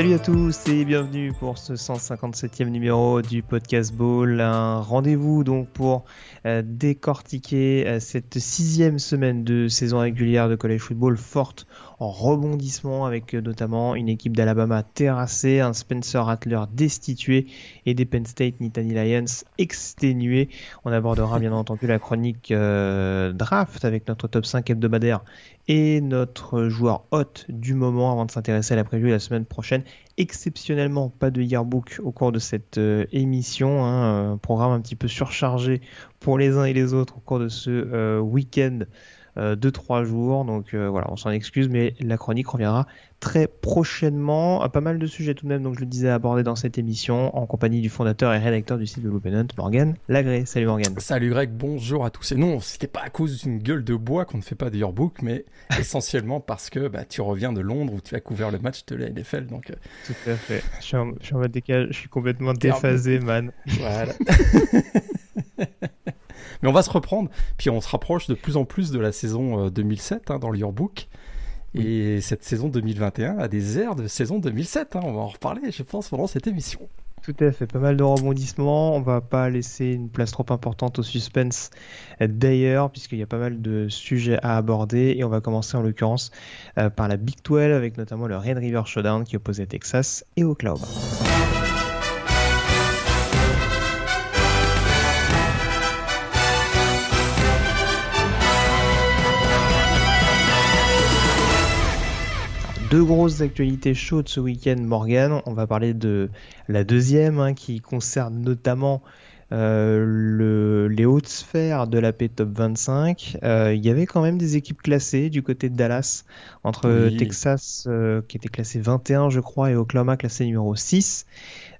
Salut à tous et bienvenue pour ce 157e numéro du podcast Ball. Un rendez-vous donc pour euh, décortiquer euh, cette sixième semaine de saison régulière de college football forte en rebondissement avec euh, notamment une équipe d'Alabama terrassée, un Spencer Rattler destitué et des Penn State Nittany Lions exténués. On abordera bien entendu la chronique draft avec notre top 5 hebdomadaire et notre joueur hôte du moment avant de s'intéresser à la preview la semaine prochaine. Exceptionnellement, pas de yearbook au cours de cette euh, émission. Hein, programme un petit peu surchargé pour les uns et les autres au cours de ce euh, week-end euh, de trois jours. Donc euh, voilà, on s'en excuse, mais la chronique reviendra très prochainement. Pas mal de sujets tout de même, donc je le disais, abordés dans cette émission en compagnie du fondateur et rédacteur du site de Hunt, Morgan Lagré. Salut Morgan. Salut Greg, bonjour à tous. Et non, c'était pas à cause d'une gueule de bois qu'on ne fait pas de yearbook, mais essentiellement parce que bah, tu reviens de Londres où tu as couvert le match de la NFL. Donc, Tout à fait. Je suis en, je suis en mode décalage, je suis complètement déphasé, man. Voilà. Mais on va se reprendre, puis on se rapproche de plus en plus de la saison 2007 euh, hein, dans l'Yearbook. Et cette saison 2021 a des airs de saison 2007. Hein. On va en reparler, je pense, pendant cette émission. Tout à fait, pas mal de rebondissements. On va pas laisser une place trop importante au suspense d'ailleurs, puisqu'il y a pas mal de sujets à aborder. Et on va commencer en l'occurrence euh, par la Big 12, avec notamment le Red River Showdown qui opposait Texas et Oklahoma. Deux grosses actualités chaudes ce week-end, Morgan. On va parler de la deuxième, hein, qui concerne notamment euh, le, les hautes sphères de la P Top 25. Euh, il y avait quand même des équipes classées du côté de Dallas, entre Texas, euh, qui était classé 21, je crois, et Oklahoma, classé numéro 6.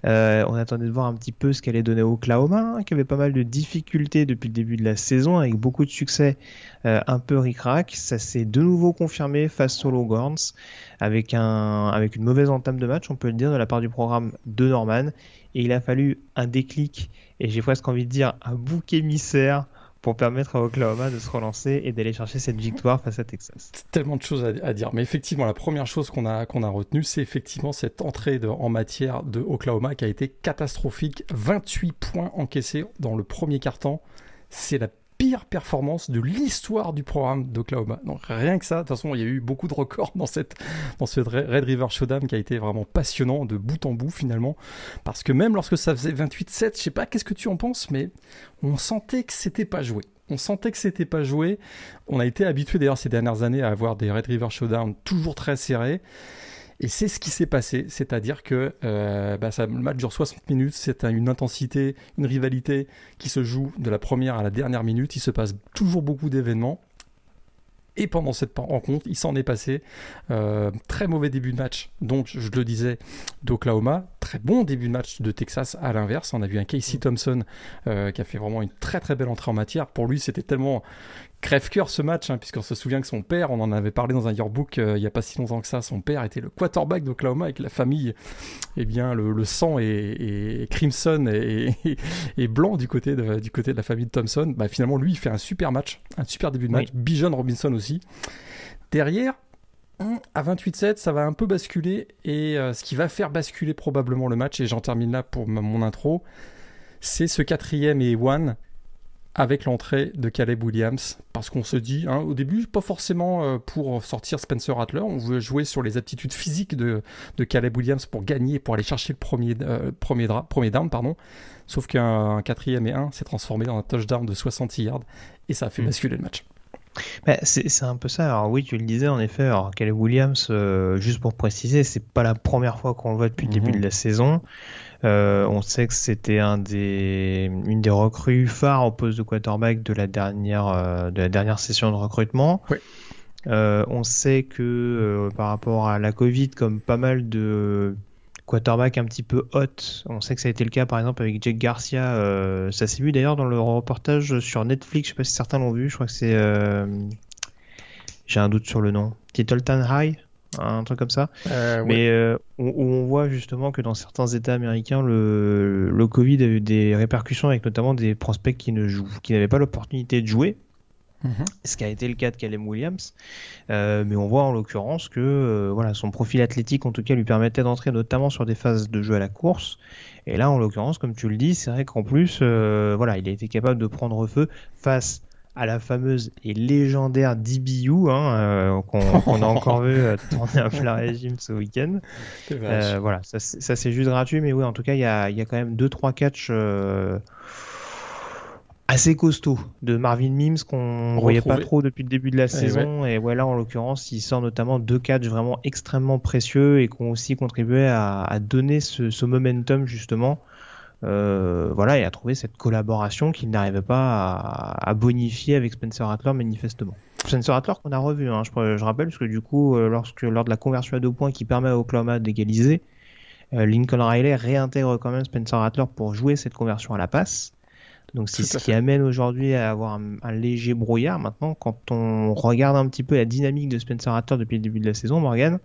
Euh, on attendait de voir un petit peu ce qu'allait donner Oklahoma, hein, qui avait pas mal de difficultés depuis le début de la saison, avec beaucoup de succès euh, un peu ric-rac. Ça s'est de nouveau confirmé face aux Longhorns, avec, un, avec une mauvaise entame de match, on peut le dire, de la part du programme de Norman. Et il a fallu un déclic, et j'ai presque envie de dire un bouc émissaire pour permettre à Oklahoma de se relancer et d'aller chercher cette victoire face à Texas. Tellement de choses à, dire, mais effectivement, la première chose qu'on a, a retenue, c'est effectivement cette entrée en matière de Oklahoma qui a été catastrophique. 28 points encaissés dans le premier quart-temps. C'est la pire performance de l'histoire du programme d'Oklahoma. Donc rien que ça, de toute façon, il y a eu beaucoup de records dans cette dans ce Red River Showdown qui a été vraiment passionnant de bout en bout finalement parce que même lorsque ça faisait 28-7, je sais pas qu'est-ce que tu en penses mais on sentait que c'était pas joué. On sentait que c'était pas joué. On a été habitué d'ailleurs ces dernières années à avoir des Red River Showdown toujours très serrés. Et c'est ce qui s'est passé, c'est-à-dire que euh, bah, ça, le match dure 60 minutes, c'est une intensité, une rivalité qui se joue de la première à la dernière minute, il se passe toujours beaucoup d'événements. Et pendant cette rencontre, il s'en est passé. Euh, très mauvais début de match, donc je le disais, d'Oklahoma. Très bon début de match de Texas à l'inverse. On a vu un Casey Thompson euh, qui a fait vraiment une très très belle entrée en matière. Pour lui, c'était tellement crève-cœur ce match, hein, puisqu'on se souvient que son père, on en avait parlé dans un yearbook euh, il n'y a pas si longtemps que ça, son père était le quarterback d'Oklahoma avec la famille, eh bien le, sang est, crimson et, blanc du côté, de, du côté de la famille de Thompson. Bah, finalement, lui, il fait un super match, un super début de match. Bijan Robinson aussi. Derrière, à 28-7, ça va un peu basculer et euh, ce qui va faire basculer probablement le match, et j'en termine là pour mon intro, c'est ce quatrième et one avec l'entrée de Caleb Williams, parce qu'on se dit, hein, au début, pas forcément euh, pour sortir Spencer Rattler, on veut jouer sur les aptitudes physiques de, de Caleb Williams pour gagner, pour aller chercher le premier, euh, premier, premier down, pardon. Sauf qu'un quatrième et un s'est transformé dans un touchdown de 60 yards, et ça a fait mm. basculer le match. Bah, c'est un peu ça. Alors oui, tu le disais en effet. Alors Caleb Williams, euh, juste pour préciser, c'est pas la première fois qu'on le voit depuis le début mhm. de la saison. Euh, on sait que c'était un des, une des recrues phares au poste de quarterback de la dernière, euh, de la dernière session de recrutement. on sait que par rapport à la Covid, comme pas mal de quarterback un petit peu hot. On sait que ça a été le cas par exemple avec Jake Garcia. Euh, ça s'est vu d'ailleurs dans le reportage sur Netflix. Je sais pas si certains l'ont vu. Je crois que c'est. Euh, j'ai un doute sur le nom. Tittleton High un truc comme ça. Euh, Mais où, on voit justement que dans certains États américains, le, le Covid a eu des répercussions avec notamment des prospects qui ne jouent, qui n'avaient pas l'opportunité de jouer Mhm. Ce qui a été le cas de Caleb Williams. Euh, mais on voit en l'occurrence que euh, voilà, son profil athlétique, en tout cas, lui permettait d'entrer notamment sur des phases de jeu à la course. Et là, en l'occurrence, comme tu le dis, c'est vrai qu'en plus, euh, voilà, il a été capable de prendre feu face à la fameuse et légendaire DBU hein, qu'on a encore vu tourner un plein régime ce week-end. voilà, ça, c'est juste gratuit, mais oui, en tout cas, il y a, y a, quand même 2-3 catchs assez costaud de Marvin Mims qu'on ne voyait pas trop depuis le début de la saison. Et voilà, en l'occurrence, il sort notamment deux catchs vraiment extrêmement précieux et qui ont aussi contribué à, donner ce, momentum justement. Euh, voilà, et à trouver cette collaboration qu'il n'arrivait pas à, bonifier avec Spencer Rattler manifestement. Spencer Rattler qu'on a revu, hein, je, rappelle, parce que du coup, euh, lorsque lors de la conversion à deux points qui permet à Oklahoma d'égaliser, euh, Lincoln Riley réintègre quand même Spencer Rattler pour jouer cette conversion à la passe. Donc c'est ce qui amène aujourd'hui à avoir un, léger brouillard. Maintenant, quand on regarde un petit peu la dynamique de Spencer Rattler depuis le début de la saison, Morgan,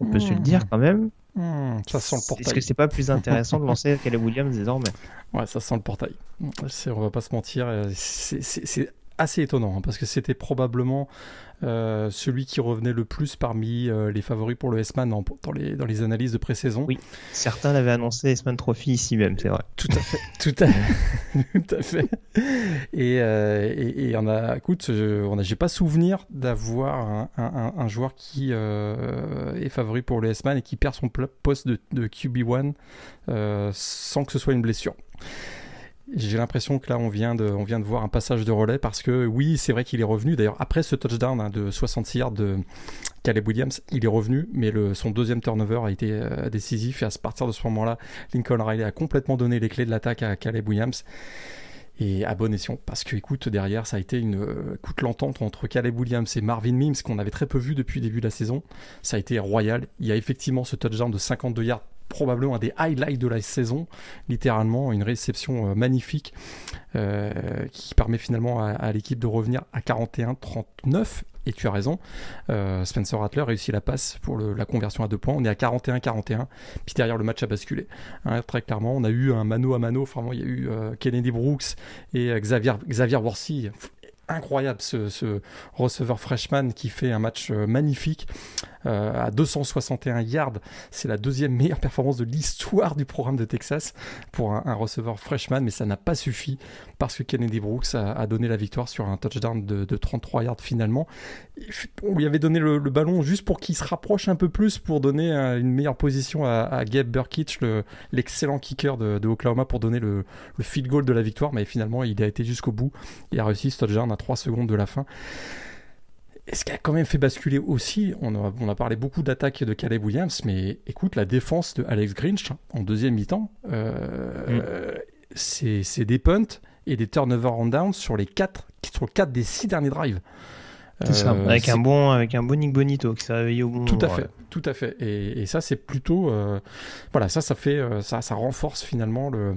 on peut se le dire hmm. quand même. Hmm, ça sent le portail. Est-ce que c'est pas plus intéressant de lancer Caleb Williams désormais? Ouais, ça sent le portail. On va pas se mentir, c'est assez étonnant hein, parce que c'était probablement euh, celui qui revenait le plus parmi euh, les favoris pour le S-Man dans, les, dans les analyses de pré-saison. Oui, certains l'avaient annoncé S-Man Trophy ici même, c'est vrai. Tout à fait, tout à, tout à fait. Et, euh, et, on a, écoute, on a, j'ai pas souvenir d'avoir un, un, joueur qui est favori pour le S-Man et qui perd son poste de, de QB1 sans que ce soit une blessure. J'ai l'impression que là, on vient, de, on vient de voir un passage de relais parce que oui, c'est vrai qu'il est revenu. D'ailleurs, après ce touchdown hein, de 66 yards de Caleb Williams, il est revenu, mais son deuxième turnover a été euh, décisif. Et à partir de ce moment-là, Lincoln Riley a complètement donné les clés de l'attaque à Caleb Williams. Et à bon escient, parce que écoute, derrière, ça a été une euh, écoute l'entente entre Caleb Williams et Marvin Mims qu'on avait très peu vu depuis le début de la saison. Ça a été royal. Il y a effectivement ce touchdown de 52 yards probablement un des highlights de la saison, littéralement une réception euh, magnifique euh, qui permet finalement à, l'équipe de revenir à 41-39. Et tu as raison, euh, Spencer Rattler réussit la passe pour la conversion à deux points. On est à 41-41, puis derrière le match a basculé. Hein, très clairement, on a eu un mano à mano. Enfin, il y a eu Kennedy Brooks et Xavier, Xavier Worsi incroyable ce, receveur freshman qui fait un match magnifique à 261 yards. C'est la deuxième meilleure performance de l'histoire du programme de Texas pour un, receveur freshman, mais ça n'a pas suffi parce que Kennedy Brooks a, donné la victoire sur un touchdown de, 33 yards finalement. On lui avait donné le, ballon juste pour qu'il se rapproche un peu plus pour donner euh, une meilleure position à, Gabe Burkitch, l'excellent kicker de, Oklahoma, pour donner le, le field goal de la victoire, mais finalement il a été jusqu'au bout et a réussi ce touchdown 3 secondes de la fin. Et ce qui a quand même fait basculer aussi, on a, parlé beaucoup d'attaques de Caleb Williams, mais écoute, la défense de Alex Grinch en deuxième mi-temps, euh, mm. c'est des punts et des turnover on down sur les 4 sur quatre des 6 derniers drives. Euh, avec un bon avec un bon Nick Bonito qui s'est réveillé au bon tout à fait tout à fait et, ça c'est plutôt euh, voilà ça ça fait ça ça renforce finalement le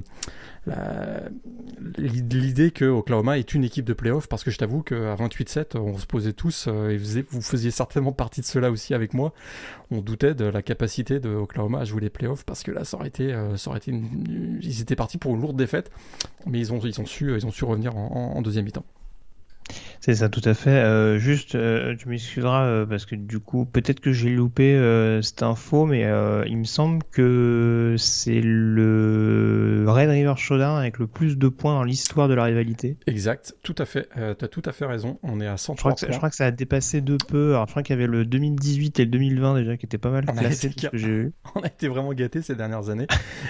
l'idée que Oklahoma est une équipe de playoff parce que je t'avoue qu'à 28-7 on se posait tous euh, et vous faisiez certainement partie de cela aussi avec moi. On doutait de la capacité de Oklahoma à jouer les playoffs parce que là ça aurait été, euh, ils étaient partis pour une lourde défaite mais ils ont, ils ont, su, ils ont su revenir en, en deuxième mi-temps c'est ça, tout à fait. Euh, juste, euh, tu m'excuseras euh, parce que du coup, peut-être que j'ai loupé cette info, mais il me semble que c'est le Red River Showdown avec le plus de points dans l'histoire de la rivalité. Exact, tout à fait. tu as tout à fait raison. On est à 103 je crois, que, je crois que ça a dépassé de peu. Alors, je crois qu'il y avait le 2018 et le 2020 déjà qui étaient pas mal classés. que j'ai eu. On a été vraiment gâtés ces dernières années.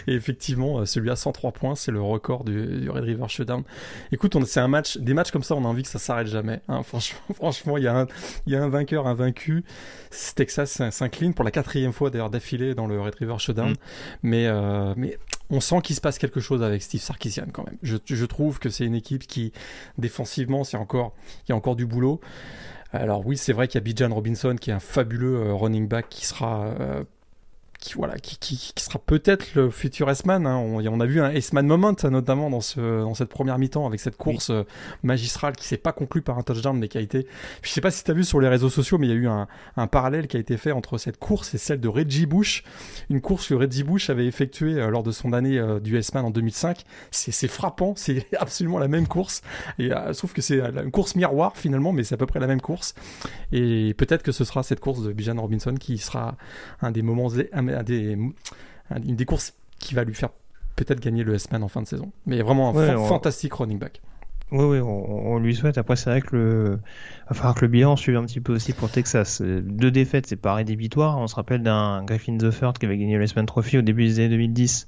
et effectivement, celui à 103 points, c'est le record du, Red River Showdown. Écoute, c'est un match, des matchs comme ça, on a envie que ça s'arrête jamais. Hein. Franchement, franchement, il y, a un, il y a un vainqueur, un vaincu. Texas s'incline pour la quatrième fois d'ailleurs d'affilée dans le Retriever Showdown. Mm. Mais, euh, mais on sent qu'il se passe quelque chose avec Steve Sarkisian quand même. Je, je trouve que c'est une équipe qui, défensivement, c'est encore, il y a encore du boulot. Alors oui, c'est vrai qu'il y a Bijan Robinson qui est un fabuleux euh, running back qui sera euh, qui voilà qui, qui, qui sera peut-être le futur S-Man. Hein. On, on, a vu un S-Man moment notamment dans ce dans cette première mi-temps avec cette course euh, magistrale qui s'est pas conclue par un touchdown mais qui a été. Je sais pas si tu as vu sur les réseaux sociaux mais il y a eu un, un, parallèle qui a été fait entre cette course et celle de Reggie Bush, une course que Reggie Bush avait effectuée euh, lors de son année euh, du S-Man en 2005. C'est frappant, c'est absolument la même course et sauf que c'est une course miroir finalement mais c'est à peu près la même course et peut-être que ce sera cette course de Bijan Robinson qui sera un des moments des, une des courses qui va lui faire peut-être gagner le S-Man en fin de saison. Mais vraiment un fantastique running back. Oui, oui, on, lui souhaite. Après, c'est vrai que le, va falloir que le bilan suive un petit peu aussi pour Texas. Deux défaites, c'est pas rédhibitoire. On se rappelle d'un Griffin The Third qui avait gagné le S-Man Trophy au début des années 2010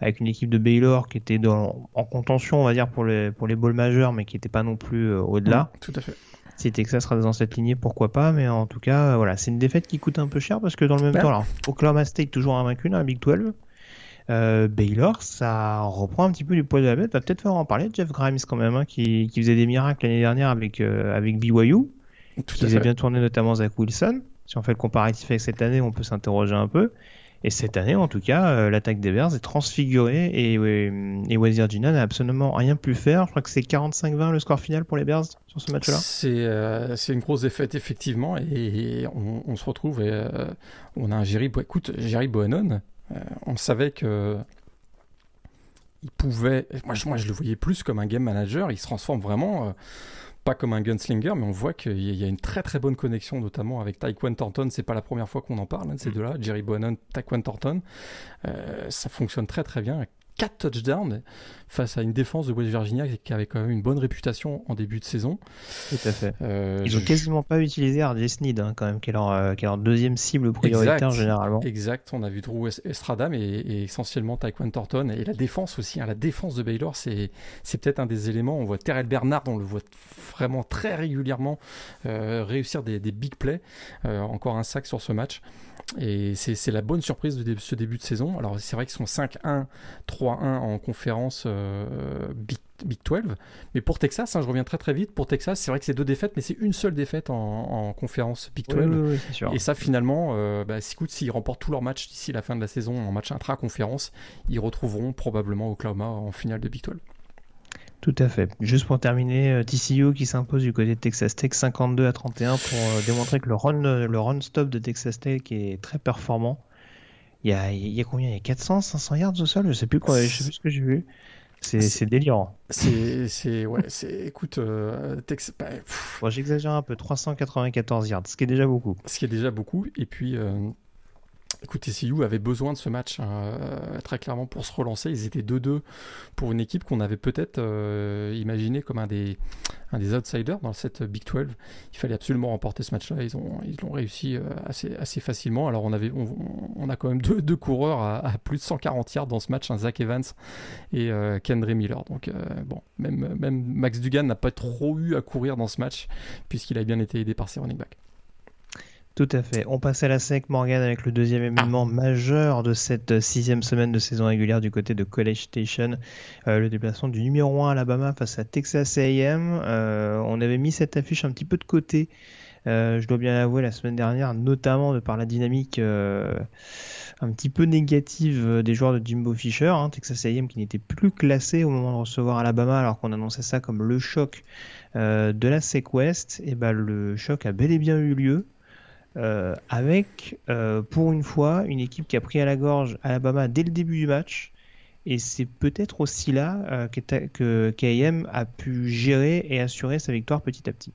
avec une équipe de Baylor qui était dans, en contention, on va dire, pour les, pour les majeurs, mais qui n'était pas non plus euh, au-delà. tout à fait si Texas sera dans cette lignée, pourquoi pas. Mais en tout cas, voilà, c'est une défaite qui coûte un peu cher parce que dans le même temps, alors, Oklahoma State toujours invaincu dans la Big 12. Euh, Baylor, ça reprend un petit peu du poids de la bête. Va peut-être faire en parler Jeff Grimes quand même, hein, qui, qui, faisait des miracles l'année dernière avec, euh, avec BYU. Tout qui faisait bien tourné notamment Zach Wilson. Si on fait le comparatif avec cette année, on peut s'interroger un peu. Et cette année, en tout cas, euh, l'attaque des Bears est transfigurée et, et West Virginia n'a absolument rien pu faire. Je crois que c'est 45-20 le score final pour les Bears sur ce match-là. C'est euh, une grosse défaite, effectivement, et, on, se retrouve et euh, on a un Jerry, écoute, Jerry Bohannon, on savait que il pouvait, moi je, moi je le voyais plus comme un game manager, il se transforme vraiment pas comme un gunslinger, mais on voit qu'il y a une très très bonne connexion, notamment avec Taekwon Thornton. C'est pas la première fois qu'on en parle, hein, de ces mm. deux-là, Jerry Bohannon, Taekwon Thornton. Euh, ça fonctionne très très bien. 4 touchdowns face à une défense de West Virginia qui avait quand même une bonne réputation en début de saison. Tout à fait. Euh, Ils n'ont quasiment pas utilisé RJ Sneed, hein, quand même, qui est, leur, euh, qui est, leur, deuxième cible prioritaire généralement. Exact, on a vu Drew Estrada, mais et essentiellement Taekwon Thornton. Et la défense aussi, hein, la défense de Baylor, c'est peut-être un des éléments. On voit Terrell Bernard, on le voit vraiment très régulièrement euh, réussir des, des, big plays. encore un sac sur ce match. Et c'est la bonne surprise de ce début de saison. Alors c'est vrai qu'ils sont 5-1, 3-1 en conférence euh, Big, 12. Mais pour Texas, hein, je reviens très très vite, pour Texas, c'est vrai que c'est deux défaites, mais c'est une seule défaite en, conférence Big 12. et ça finalement, euh, bah, s'ils remportent tous leurs matchs d'ici la fin de la saison en match intra-conférence, ils retrouveront probablement Oklahoma en finale de Big 12. Tout à fait. Juste pour terminer, euh, TCU qui s'impose du côté de Texas Tech 52 à 31 pour euh, démontrer que le run, le run stop de Texas Tech est très performant. Il y a, il y a combien? Il y a 400, 500 yards au sol? Je sais plus quoi, je sais plus ce que j'ai vu. C'est délirant. C'est ouais, c'est écoute euh, Texas. Bah, j'exagère un peu, 394 yards, ce qui est déjà beaucoup. Ce qui est déjà beaucoup. Et puis Écoute, TCU avait besoin de ce match hein, euh, très clairement pour se relancer. Ils étaient 2-2 pour une équipe qu'on avait peut-être euh, imaginé comme un des, outsiders dans cette Big 12. Il fallait absolument remporter ce match-là. Ils ont ils l'ont réussi euh, assez, facilement. Alors on avait on, a quand même deux, coureurs à, plus de 140 yards dans ce match, un Zach Evans et Kendra Miller. Donc bon, même, même Max Dugan n'a pas trop eu à courir dans ce match puisqu'il a bien été aidé par ses running backs. Tout à fait. On passe à la SEC, Morgan, avec le deuxième événement majeur de cette sixième semaine de saison régulière du côté de College Station. Euh, le déplacement du numéro 1 Alabama face à Texas AM. Euh, on avait mis cette affiche un petit peu de côté, euh, je dois bien l'avouer, la semaine dernière, notamment de par la dynamique un petit peu négative des joueurs de Jimbo Fisher. Hein, Texas AM qui n'était plus classé au moment de recevoir Alabama alors qu'on annonçait ça comme le choc de la SEC West. Et ben, le choc a bel et bien eu lieu. Euh, avec, euh, pour une fois, une équipe qui a pris à la gorge Alabama dès le début du match. Et c'est peut-être aussi là euh, que, KM a pu gérer et assurer sa victoire petit à petit.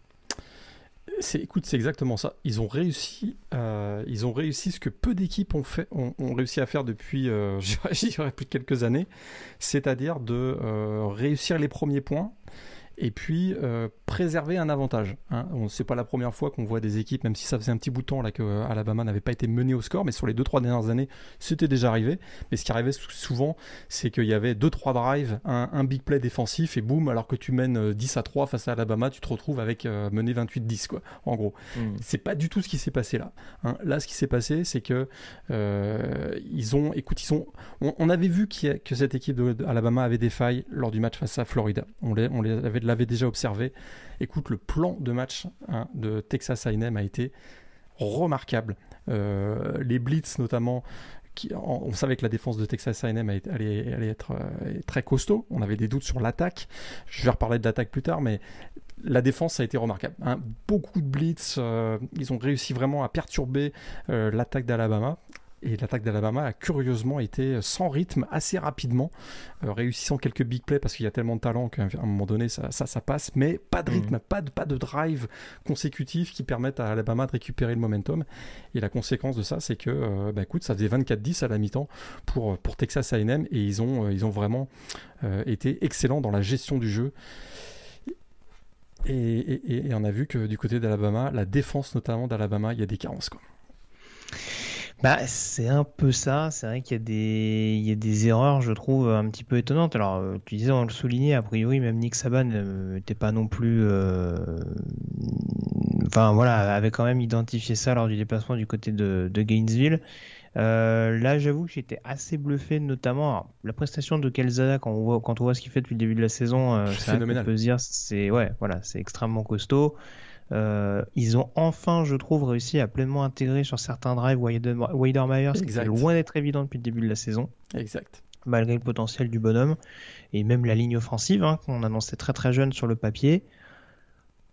écoute, c'est exactement ça. Ils ont réussi, ils ont réussi ce que peu d'équipes ont réussi à faire depuis, plus de quelques années, c'est-à-dire de réussir les premiers points et puis euh, préserver un avantage. Hein. C'est pas la première fois qu'on voit des équipes, même si ça faisait un petit bout de temps là que euh, Alabama n'avait pas été mené au score, mais sur les 2-3 dernières années, c'était déjà arrivé. Mais ce qui arrivait souvent, c'est qu'il y avait 2-3 drives, un, big play défensif, et boum, alors que tu mènes 10 euh, à 3 face à Alabama, tu te retrouves avec mené 28-10, quoi, en gros. Hmm. C'est pas du tout ce qui s'est passé là. Hein. Là, ce qui s'est passé, c'est que ils ont, écoute, ils ont, on, avait vu que cette équipe d'Alabama avait des failles lors du match face à Florida. On les, on les avait l'avait déjà observé. Écoute, le plan de match hein, de Texas A&M a été remarquable. Euh, les blitz notamment, qui, on, savait que la défense de Texas A&M allait, allait, être euh, très costaud. On avait des doutes sur l'attaque. Je vais reparler de l'attaque plus tard, mais la défense a été remarquable. Hein. Beaucoup de blitz, euh, ils ont réussi vraiment à perturber l'attaque d'Alabama. Et l'attaque d'Alabama a curieusement été sans rythme assez rapidement, euh, réussissant quelques big plays parce qu'il y a tellement de talent qu'à un moment donné ça, ça, passe, mais pas de rythme, mm. pas, de, pas de drive consécutif qui permettent à Alabama de récupérer le momentum. Et la conséquence de ça, c'est que, euh, bah, écoute, ça faisait 24-10 à la mi-temps pour, pour Texas A&M et ils ont, euh, ils ont vraiment été excellents dans la gestion du jeu. Et, et, on a vu que du côté d'Alabama, la défense notamment d'Alabama, il y a des carences. Quoi. Bah, c'est un peu ça. C'est vrai qu'il y a des, il y a des erreurs, je trouve, un petit peu étonnantes. Alors, euh, tu disais, on le soulignait, a priori, même Nick Saban n'était pas non plus, euh, enfin voilà, avait quand même identifié ça lors du déplacement du côté de, de Gainesville. Euh, là, j'avoue que j'étais assez bluffé, notamment la prestation de Kelzada quand on voit, quand on voit ce qu'il fait depuis le début de la saison. c'est phénoménal. Dire, c'est ouais, voilà, c'est extrêmement costaud. Euh, ils ont enfin, je trouve, réussi à pleinement intégrer sur certains drives Weider ce qui est loin d'être évident depuis le début de la saison. Exact. Malgré le potentiel du bonhomme. Et même la ligne offensive, hein, qu'on annonçait très très jeune sur le papier,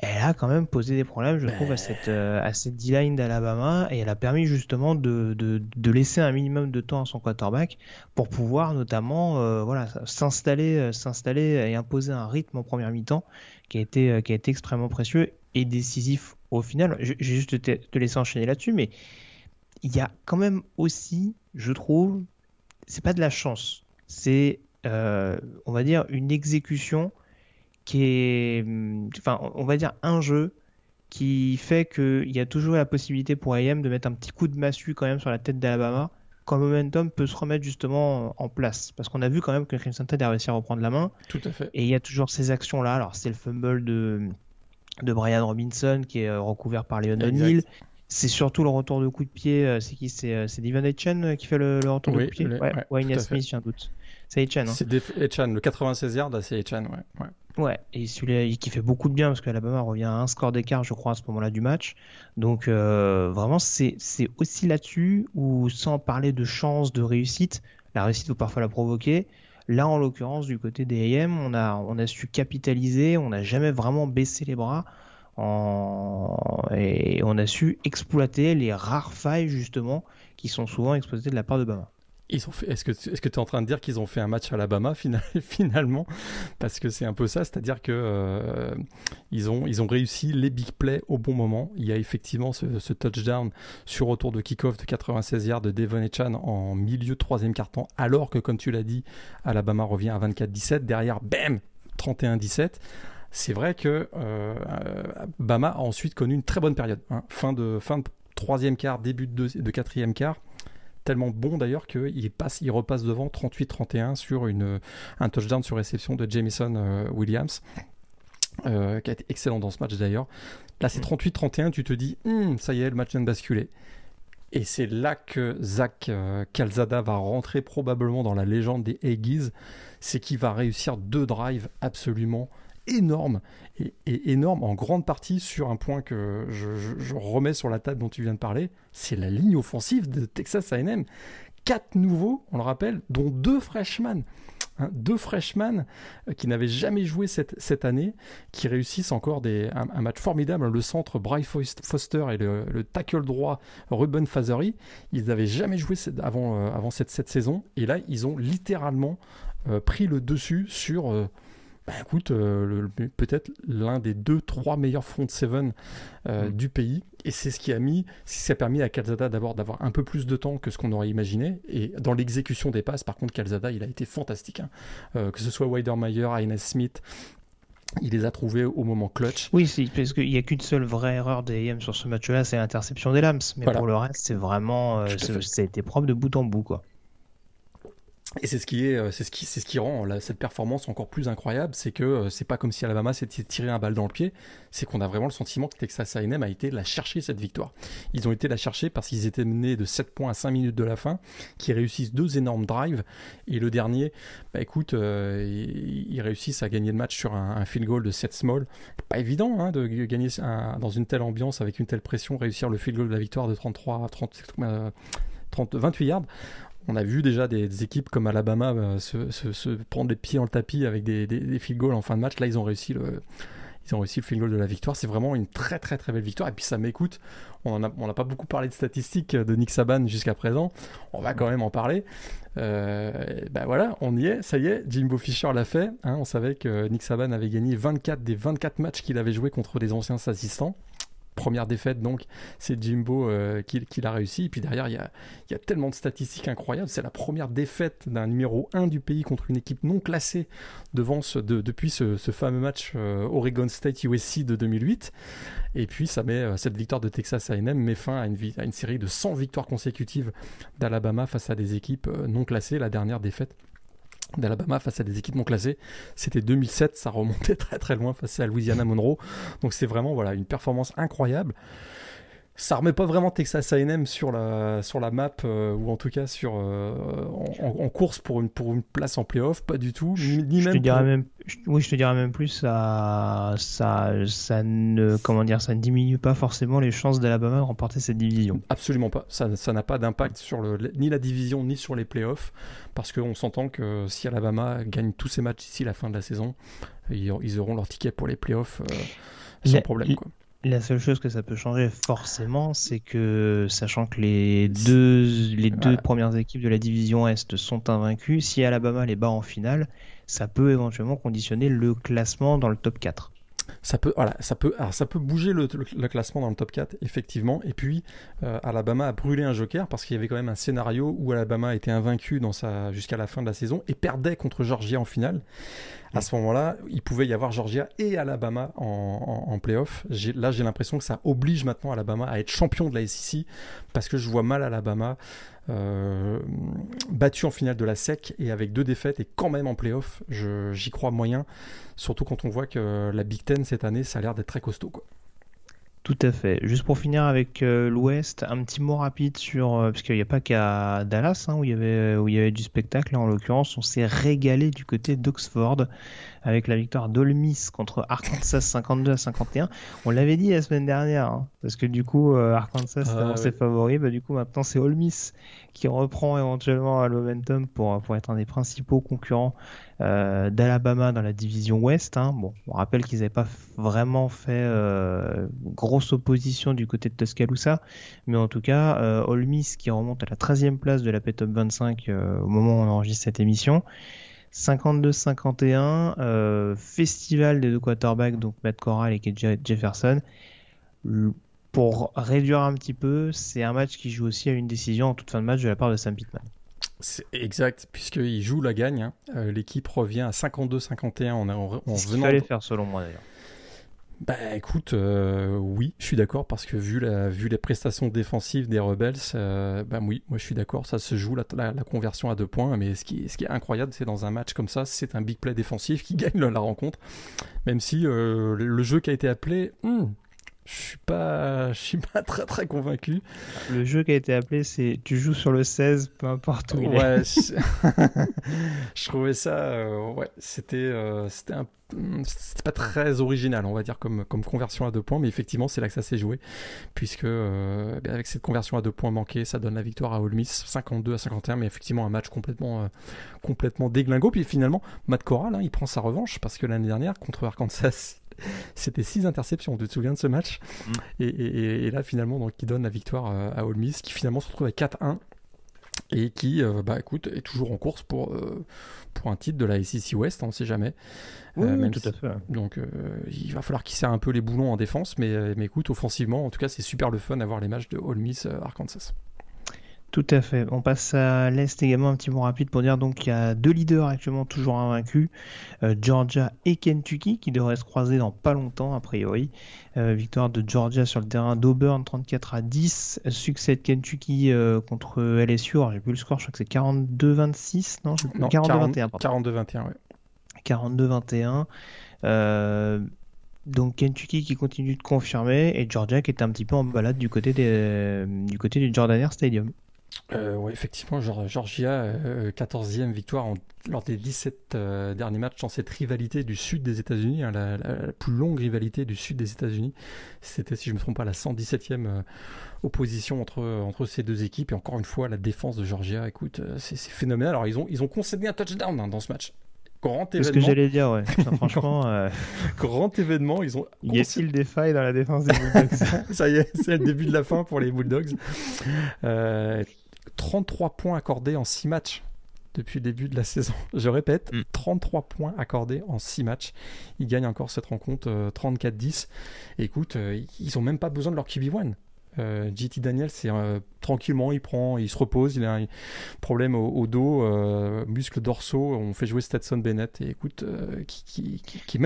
elle a quand même posé des problèmes, je trouve, à cette, euh, à cette D-line d'Alabama. Et elle a permis justement de, de, de, laisser un minimum de temps à son quarterback pour pouvoir notamment euh, voilà, s'installer, s'installer et imposer un rythme en première mi-temps qui a été, qui a été extrêmement précieux et décisif au final. Je, vais juste te, laisser enchaîner là-dessus, mais il y a quand même aussi, je trouve, c'est pas de la chance, c'est, euh, on va dire, une exécution qui est, enfin, on va dire un jeu qui fait qu'il y a toujours la possibilité pour AM de mettre un petit coup de massue quand même sur la tête d'Alabama quand le momentum peut se remettre justement en place. Parce qu'on a vu quand même que Crimson Tide a réussi à reprendre la main. Tout à fait. Et il y a toujours ces actions-là. Alors, c'est le fumble de, de Brian Robinson qui est euh, recouvert par Leon O'Neill. C'est surtout le retour de coup de pied. Euh, c'est qui? C'est euh, Divan Etchen qui fait le, retour de coup de pied? Ouais, Wayne Smith, j'ai un doute. C'est Etchen. Hein. C'est Etchen, le 96 yards, c'est Etchen, ouais. Ouais, et celui-là qui fait beaucoup de bien parce qu'Alabama revient à un score d'écart, je crois, à ce moment-là du match. Donc, vraiment, c'est aussi là-dessus où, sans parler de chance, de réussite, la réussite faut parfois la provoquer. Là, en l'occurrence, du côté des AM, on a, on a su capitaliser, on n'a jamais vraiment baissé les bras et on a su exploiter les rares failles, justement, qui sont souvent exploitées de la part de Bama. Est-ce que tu es en train de dire qu'ils ont fait un match à Alabama finalement? Parce que c'est un peu ça, c'est-à-dire que euh, ils, ont, réussi les big plays au bon moment. Il y a effectivement ce, touchdown sur retour de kick-off de 96 yards de Devon Chan en milieu troisième quart-temps, alors que comme tu l'as dit, Alabama revient à 24-17. Derrière, bam 31-17 c'est vrai que euh, Bama a ensuite connu une très bonne période. Hein. Fin, de, fin de troisième quart, début de, de quatrième quart tellement bon d'ailleurs qu'il passe, il repasse devant 38-31 sur une, un touchdown sur réception de Jamison euh, Williams. Euh, qui a été excellent dans ce match d'ailleurs. Là, c'est 38-31, tu te dis, hmm, ça y est, le match vient de basculer. Et c'est là que Zach euh, Calzada va rentrer probablement dans la légende des Aggies. C'est qu'il va réussir deux drives absolument énormes et, énorme en grande partie sur un point que je, remets sur la table dont tu viens de parler, c'est la ligne offensive de Texas A&M. Quatre nouveaux, on le rappelle, dont deux freshmen. Hein, deux freshmen euh, qui n'avaient jamais joué cette, cette, année, qui réussissent encore des, un, match formidable. Le centre Bryce Foster et le, tackle droit Ruben Fazery, ils n'avaient jamais joué avant, euh, avant cette, cette, saison. Et là, ils ont littéralement euh, pris le dessus sur bah écoute, euh, peut-être l'un des deux, trois meilleurs front seven euh, mm. du pays. Et c'est ce qui a mis, ce qui a permis à Calzada d'abord d'avoir un peu plus de temps que ce qu'on aurait imaginé. Et dans l'exécution des passes, par contre, Calzada, il a été fantastique. Hein. Euh, que ce soit Weidermeyer, Ines Smith, il les a trouvés au moment clutch. Oui, parce qu'il n'y a qu'une seule vraie erreur des AM sur ce match-là, c'est l'interception des Lams. Mais pour le reste, c'est vraiment. Ça a été propre de bout en bout. quoi. Et c'est ce qui est, euh, c'est ce qui, c'est ce qui rend cette performance encore plus incroyable, c'est que euh, c'est pas comme si Alabama s'était tiré un balle dans le pied, c'est qu'on a vraiment le sentiment que Texas A&M a été la chercher cette victoire. Ils ont été la chercher parce qu'ils étaient menés de 7 points à 5 minutes de la fin, qui réussissent deux énormes drives, et le dernier, bah écoute, euh, ils, réussissent à gagner le match sur un, field goal de 7 small. Pas évident hein, de gagner dans une telle ambiance, avec une telle pression, réussir le field goal de la victoire de 33, 30, 30, 28 yards on a vu déjà des, équipes comme Alabama euh, se, prendre les pieds dans le tapis avec des, des, field goals en fin de match. Là, ils ont réussi le, field goal de la victoire. C'est vraiment une très très très belle victoire. Et puis ça m'écoute. On n'a pas beaucoup parlé de statistiques de Nick Saban jusqu'à présent. On va quand même en parler. Euh, ben voilà, on y est. Ça y est, Jimbo Fisher l'a fait. Hein. on savait que Nick Saban avait gagné 24 des 24 matchs qu'il avait joué contre des anciens assistants première défaite, donc c'est Jimbo euh, qui, l'a réussi. Et puis derrière, il y a, tellement de statistiques incroyables. C'est la première défaite d'un numéro 1 du pays contre une équipe non classée devant ce, depuis ce, fameux match euh, Oregon State USC de 2008. Et puis ça met euh, cette victoire de Texas A&M met fin à une, à une série de 100 victoires consécutives d'Alabama face à des équipes non classées. La dernière défaite d'Alabama face à des équipes non classées. C'était 2007, ça remontait très très loin face à Louisiana Monroe. Donc c'est vraiment voilà une performance incroyable ça remet pas vraiment Texas A&M sur la sur la map euh, ou en tout cas sur euh, en, course pour une pour une place en playoff pas du tout ni, je même, te dirais même oui je te dirais même plus ça ça ça ne comment dire ça ne diminue pas forcément les chances d'Alabama de remporter cette division absolument pas ça ça n'a pas d'impact sur le ni la division ni sur les playoffs parce qu'on s'entend que si Alabama gagne tous ses matchs d'ici la fin de la saison ils, auront leur ticket pour les playoffs euh, sans problème quoi. La seule chose que ça peut changer forcément, c'est que sachant que les deux, les deux premières équipes de la division Est sont invaincues, si Alabama les bat en finale, ça peut éventuellement conditionner le classement dans le top 4 ça peut, voilà, ça peut, alors ça peut bouger le, classement dans le top 4, effectivement. Et puis, euh, Alabama a brûlé un joker parce qu'il y avait quand même un scénario où Alabama était invaincu dans sa, jusqu'à la fin de la saison et perdait contre Georgia en finale. À ce moment-là, il pouvait y avoir Georgia et Alabama en, en, playoff. Là, j'ai l'impression que ça oblige maintenant Alabama à être champion de la SEC parce que je vois mal Alabama euh, battu en finale de la SEC et avec deux défaites et quand même en playoff. J'y crois moyen, surtout quand on voit que la Big Ten cette année, ça a l'air d'être très costaud. Tout à fait. Juste pour finir avec euh, l'Ouest, un petit mot rapide sur euh, parce qu'il n'y a pas qu'à Dallas hein, où il y avait où il y avait du spectacle. en l'occurrence, on s'est régalé du côté d'Oxford avec la victoire d'Olmis contre Arkansas 52 à 51. On l'avait dit la semaine dernière, hein, parce que du coup, euh, Arkansas ah, ses favoris. Bah, du coup, maintenant, c'est Olmis qui reprend éventuellement le momentum pour, pour être un des principaux concurrents euh, d'Alabama dans la division Ouest. Hein. On rappelle qu'ils n'avaient pas vraiment fait euh, grosse opposition du côté de Tuscaloosa, mais en tout cas, euh, qui remonte à la 13e place de la P-Top 25 au moment où on enregistre cette émission. 52-51, euh, festival des deux quarterbacks, donc Matt Corral et Jefferson. Pour réduire un petit peu, c'est un match qui joue aussi à une décision en toute fin de match de la part de Sam Pittman. C'est exact, puisqu'il joue la gagne. Hein. Euh, l'équipe revient à 52-51 en, en, en venant. fallait faire selon moi d'ailleurs. Bah écoute, euh, oui, je suis d'accord parce que vu, la, vu les prestations défensives des Rebels, euh, bah oui, moi je suis d'accord, ça se joue la, la, conversion à deux points, mais ce qui, ce qui est incroyable, c'est dans un match comme ça, c'est un big play défensif qui gagne la, rencontre, même si euh, le jeu qui a été appelé, hmm, je suis pas, je suis pas très très convaincu. Le jeu qui a été appelé, c'est tu joues sur le 16, peu importe où il est. je trouvais ça, ouais, c'était, c'était un c'était pas très original, on va dire, comme, comme conversion à deux points, mais effectivement, c'est là que ça s'est joué, puisque euh, ben, avec cette conversion à deux points manquée, ça donne la victoire à Ole Miss, 52 à 51, mais effectivement, un match complètement, euh, complètement déglingo. Puis finalement, Matt Corral, hein, il prend sa revanche, parce que l'année dernière, contre Arkansas, c'était six interceptions, tu te souviens de ce match mm. et, là, finalement, donc, il donne la victoire euh, à Ole Miss, qui finalement se retrouve à 4-1 et qui, bah écoute, est toujours en course pour, pour un titre de la SEC West, on ne sait jamais. Euh, oui, tout à fait. Donc euh, il va falloir qu'il serre un peu les boulons en défense, mais, euh, mais écoute, offensivement, en tout cas, c'est super le fun d'avoir les matchs de Ole Miss Arkansas. Tout à fait. On passe à l'Est également un petit mot rapide pour dire donc qu'il y a deux leaders actuellement toujours invaincus, euh, Georgia et Kentucky, qui devraient se croiser dans pas longtemps a priori. Euh, victoire de Georgia sur le terrain d'Auburn 34 à 10. Succès de Kentucky euh, contre LSU. Alors j'ai plus le score, je crois que c'est 42-26, non, 42-21. 42-21, ouais. 42-21. donc Kentucky qui continue de confirmer et Georgia qui est un petit peu en balade du côté, des, du côté du Jordan Air Stadium. Euh, oui, effectivement, Georgia, 14e euh, victoire lors des 17 euh, derniers matchs dans cette rivalité du sud des États-Unis, hein, la, plus longue rivalité du sud des États-Unis. C'était, si je ne me trompe pas, la 117e opposition entre, entre ces deux équipes. Et encore une fois, la défense de Georgia, écoute, c'est, phénoménal. Alors, ils ont, ils ont concédé un touchdown hein, dans ce match. Grand événement. C'est ce que j'allais dire, ouais. franchement. Grand événement. Ils ont. Y a-t-il des failles dans la défense des Bulldogs? Ça y est, c'est le début de la fin pour les Bulldogs. Euh, 33 points accordés en 6 matchs depuis le début de la saison. Je répète, 33 mm. points accordés en 6 matchs. Ils gagnent encore cette rencontre 34-10. Euh, écoute, euh, ils n'ont même pas besoin de leur QB1. Euh, JT Daniel, c'est euh, tranquillement, il prend, il se repose, il a un problème au, dos, euh, muscles dorsaux. On fait jouer Stetson Bennett et écoute, qui, qui, qui, qui